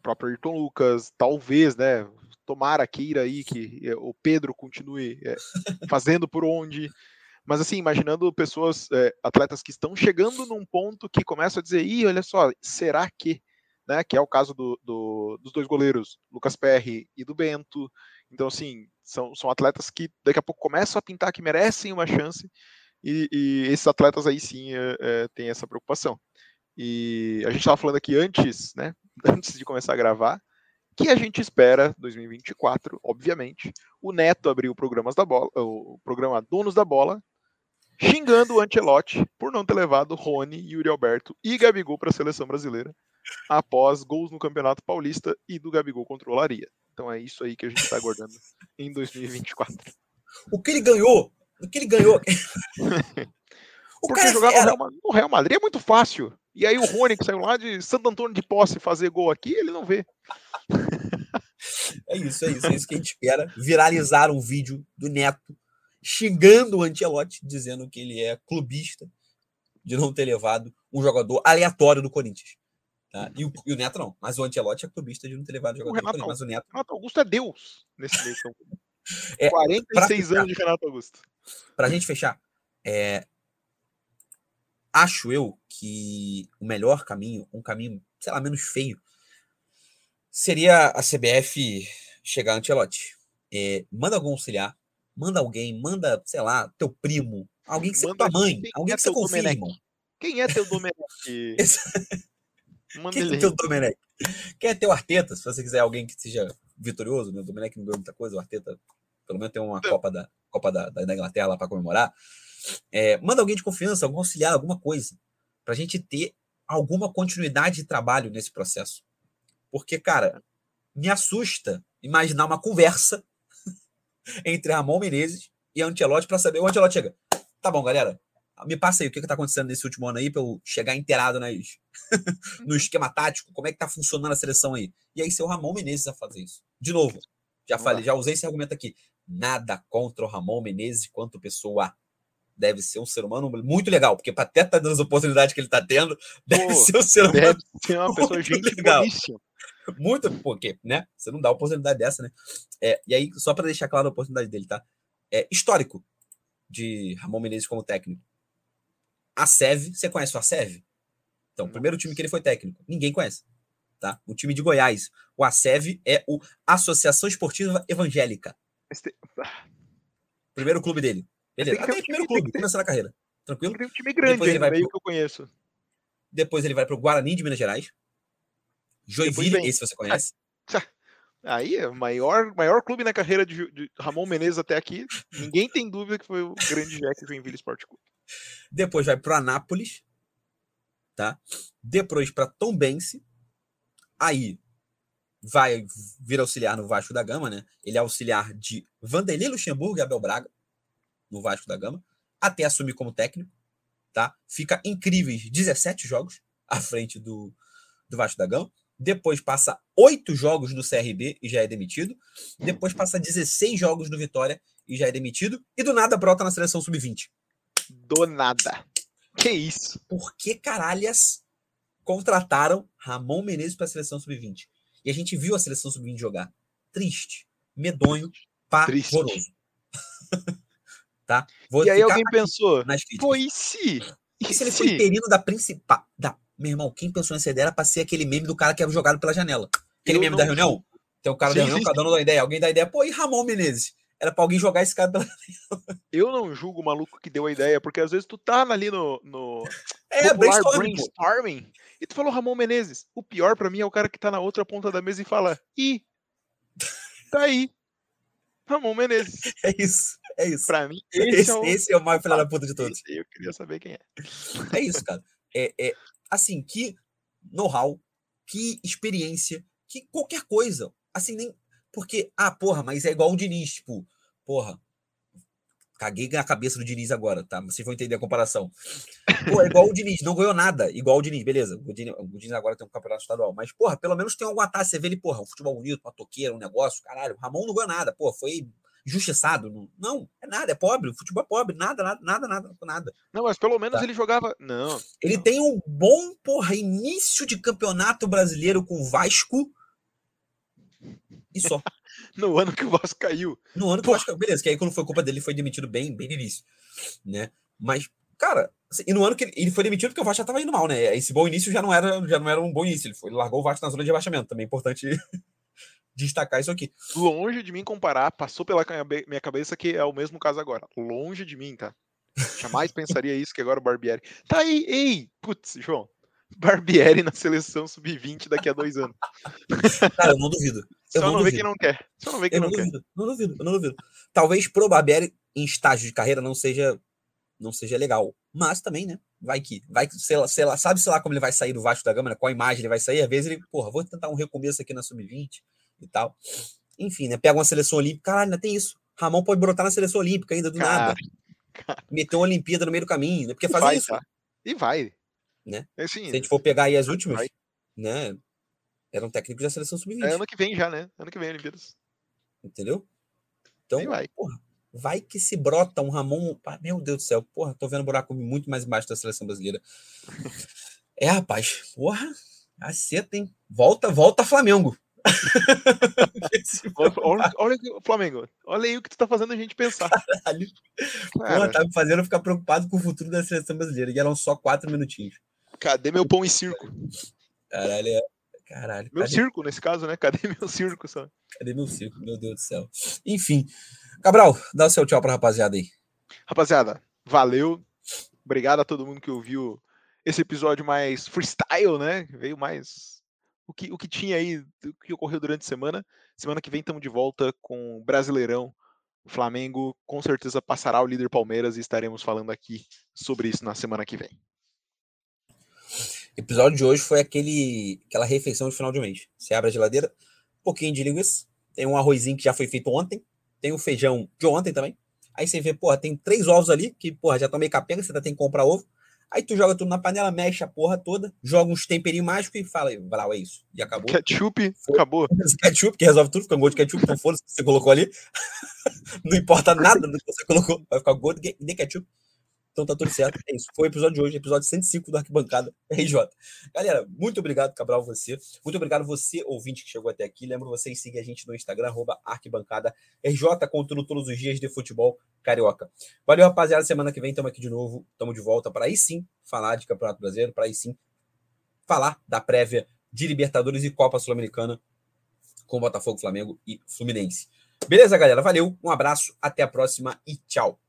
próprio Ayrton Lucas, talvez, né? Tomara queira aí que eh, o Pedro continue é, fazendo por onde. Mas assim, imaginando pessoas, é, atletas que estão chegando num ponto que começam a dizer, ih, olha só, será que? Né, que é o caso do, do, dos dois goleiros, Lucas Perry e do Bento. Então, assim, são, são atletas que daqui a pouco começam a pintar que merecem uma chance, e, e esses atletas aí sim é, é, têm essa preocupação. E a gente estava falando aqui antes, né, antes de começar a gravar, que a gente espera 2024, obviamente, o Neto abrir o programas da bola, o programa Donos da Bola, xingando o Ancelotti por não ter levado Rony, Yuri Alberto e Gabigol para a seleção brasileira após gols no Campeonato Paulista e do Gabigol controlaria. Então é isso aí que a gente está aguardando em 2024. O que ele ganhou? O que ele ganhou? o Porque jogar era... no Real Madrid é muito fácil. E aí o Rony, que saiu lá de Santo Antônio de Posse fazer gol aqui, ele não vê. É isso, é isso, é isso que a gente espera. Viralizar um vídeo do Neto xingando o Antelote, dizendo que ele é clubista. de não ter levado um jogador aleatório do Corinthians. Tá? E, o, e, o, Neto não, mas o Antelote é clubista de não ter levado jogador o Renato, mas o Neto... Renato Augusto é Deus nesse meio campo. É, 46 anos de Renato Augusto. Pra gente fechar, é, acho eu que o melhor caminho, um caminho, sei lá, menos feio, seria a CBF chegar Antelote. É, manda algum auxiliar, manda alguém, manda, sei lá, teu primo, alguém que seja tua mãe, alguém é que você confia. Quem é teu Domenech? Manda Quem é teu Domenech? Quem é teu Arteta? Se você quiser alguém que seja vitorioso, né? o Domenech não ganhou muita coisa, o Arteta pelo menos tem uma Copa da, Copa da, da Inglaterra lá para comemorar. É, manda alguém de confiança, algum auxiliar, alguma coisa, para a gente ter alguma continuidade de trabalho nesse processo. Porque, cara, me assusta imaginar uma conversa entre Ramon Menezes e Antelote para saber. O Antelote chega. Tá bom, galera. Me passa aí o que, que tá acontecendo nesse último ano aí para eu chegar inteirado nas, no uhum. esquema tático, como é que tá funcionando a seleção aí. E aí, seu Ramon Menezes a fazer isso. De novo, já falei, já usei esse argumento aqui. Nada contra o Ramon Menezes quanto pessoa deve ser um ser humano muito legal, porque para até estar tá dando as oportunidades que ele está tendo, deve Pô, ser um ser humano. Deve ser uma pessoa gente legal. Boníssima. Muito, porque, né? Você não dá oportunidade dessa, né? É, e aí, só para deixar claro a oportunidade dele, tá? É histórico de Ramon Menezes como técnico. A SEV, você conhece a SEV? Então, o primeiro time que ele foi técnico, ninguém conhece. Tá? O time de Goiás. O ASEV é o Associação Esportiva Evangélica. Este... Primeiro clube dele. Beleza. Até o primeiro clube, começando a carreira. Tranquilo? Tem um time grande Depois ele vai pro... que eu conheço. Depois ele vai pro Guarani de Minas Gerais. Joinville, esse você conhece. Aí, é o maior, maior clube na carreira de, de, Ramon Menezes até aqui. Ninguém tem dúvida que foi o grande Jack Joinville Sport Clube. Depois vai pro Anápolis, tá? Depois para Tombense. Aí vai vir auxiliar no Vasco da Gama, né? Ele é auxiliar de Vanderlei Luxemburgo e Abel Braga no Vasco da Gama, até assumir como técnico, tá? Fica incríveis 17 jogos à frente do, do Vasco da Gama. Depois passa oito jogos no CRB e já é demitido. Depois passa 16 jogos no Vitória e já é demitido. E do nada brota na seleção sub-20. Do nada. Que isso? Por que caralhas contrataram Ramon Menezes para a seleção sub-20? E a gente viu a seleção sub-20 jogar. Triste, medonho, pavoroso. tá? Vou e aí alguém pensou, foi se? E se ele foi interino da principal. Da... Meu irmão, quem pensou nessa ideia era pra ser aquele meme do cara que era jogado pela janela. Aquele eu meme da reunião. Tem o um cara sim, da reunião, cada um dá ideia. Alguém dá ideia, pô, e Ramon Menezes? Era pra alguém jogar esse cara pela Eu não julgo o maluco que deu a ideia, porque às vezes tu tá ali no, no é, brainstorming, brainstorming e tu falou Ramon Menezes. O pior para mim é o cara que tá na outra ponta da mesa e fala: "E tá aí. Ramon Menezes". É isso. É isso. Pra mim, esse, esse é o, esse é o maior filho da puta de todos. Eu queria saber quem é. É isso, cara. É, é assim, que know-how, que experiência, que qualquer coisa. Assim, nem. Porque, ah, porra, mas é igual o Diniz, tipo, porra, Caguei na cabeça do Diniz agora, tá? Vocês vão entender a comparação. Pô, é igual o Diniz, não ganhou nada. Igual o Diniz, beleza. O Diniz, o Diniz agora tem um campeonato estadual. Mas, porra, pelo menos tem algum atalho. Você vê ele, porra, um futebol bonito, uma toqueira, um negócio, caralho. O Ramon não ganhou nada, pô, foi injustiçado. Não, é nada, é pobre. O futebol é pobre, nada, nada, nada, nada. nada. Não, mas pelo menos tá. ele jogava. Não. Ele não. tem um bom, porra, início de campeonato brasileiro com o Vasco. E só. no ano que o Vasco caiu. No ano que Pô. o Vasco caiu. Beleza, que aí quando foi culpa dele, ele foi demitido bem, bem no início. Né? Mas, cara, assim, e no ano que ele, ele, foi demitido porque o Vasco já tava indo mal, né? Esse bom início já não era, já não era um bom início. Ele, foi, ele largou o Vasco na zona de rebaixamento. Também é importante destacar isso aqui. Longe de mim comparar, passou pela minha cabeça que é o mesmo caso agora. Longe de mim, tá? Jamais pensaria isso que agora o Barbieri. Tá aí, ei! Putz, João. Barbieri na seleção sub-20 daqui a dois anos. Cara, eu não duvido. Eu Só não, não vê que não quer. Só não vê que eu não, não quer. Duvido, não duvido, eu não duvido. Talvez pro Barbieri em estágio de carreira não seja não seja legal. Mas também, né? Vai que. Vai que, sei lá, sei lá, sabe, sei lá, como ele vai sair do Vasco da Gama, né? qual imagem ele vai sair. Às vezes ele, porra, vou tentar um recomeço aqui na sub-20 e tal. Enfim, né? Pega uma seleção olímpica. Caralho, ainda tem isso. Ramon pode brotar na seleção olímpica ainda do cara, nada. Cara. Meter uma Olimpíada no meio do caminho, né? Porque fazer vai, isso. Tá. E vai né? É assim, Se a gente for pegar aí as últimas, vai. né? Eram técnicos da seleção sub-20. É ano que vem já, né? Ano que vem, Olimpíadas. Entendeu? Então, vai. porra, Vai que se brota um Ramon. Meu Deus do céu, porra, tô vendo buraco muito mais embaixo da seleção brasileira. É, rapaz, porra, aceta, hein? Volta, volta Flamengo. olha, olha, Flamengo, olha aí o que tu tá fazendo a gente pensar. Caralho. Porra, tá me fazendo ficar preocupado com o futuro da seleção brasileira. E eram só quatro minutinhos. Cadê meu pão e circo? Caralho, é... Caralho. Meu cadê... circo, nesse caso, né? Cadê meu circo? Só? Cadê meu circo? Meu Deus do céu. Enfim. Cabral, dá o seu tchau pra rapaziada aí. Rapaziada, valeu. Obrigado a todo mundo que ouviu esse episódio mais freestyle, né? Veio mais o que, o que tinha aí, o que ocorreu durante a semana. Semana que vem estamos de volta com o Brasileirão. O Flamengo com certeza passará o líder Palmeiras e estaremos falando aqui sobre isso na semana que vem. O episódio de hoje foi aquele, aquela refeição de final de mês. Você abre a geladeira, um pouquinho de linguiça, tem um arrozinho que já foi feito ontem, tem o feijão de ontem também. Aí você vê, porra, tem três ovos ali, que, porra, já estão meio capenga, você ainda tem que comprar ovo. Aí tu joga tudo na panela, mexe a porra toda, joga uns temperinhos mágicos e fala, Brau, é isso. E acabou. Ketchup, Foi. acabou. ketchup, que resolve tudo, fica um gosto de ketchup, então foda-se que você colocou ali. não importa nada do que você colocou, vai ficar gosto de ketchup. Então tá tudo certo. É isso. Foi o episódio de hoje, episódio 105 do Arquibancada RJ. Galera, muito obrigado, Cabral, você. Muito obrigado você, ouvinte, que chegou até aqui. Lembro vocês seguir a gente no Instagram, arroba Arquibancada RJ, contando todos os dias de futebol carioca. Valeu, rapaziada. Semana que vem estamos aqui de novo. Estamos de volta para aí sim falar de Campeonato Brasileiro, para aí sim falar da prévia de Libertadores e Copa Sul-Americana com Botafogo, Flamengo e Fluminense. Beleza, galera? Valeu, um abraço, até a próxima e tchau.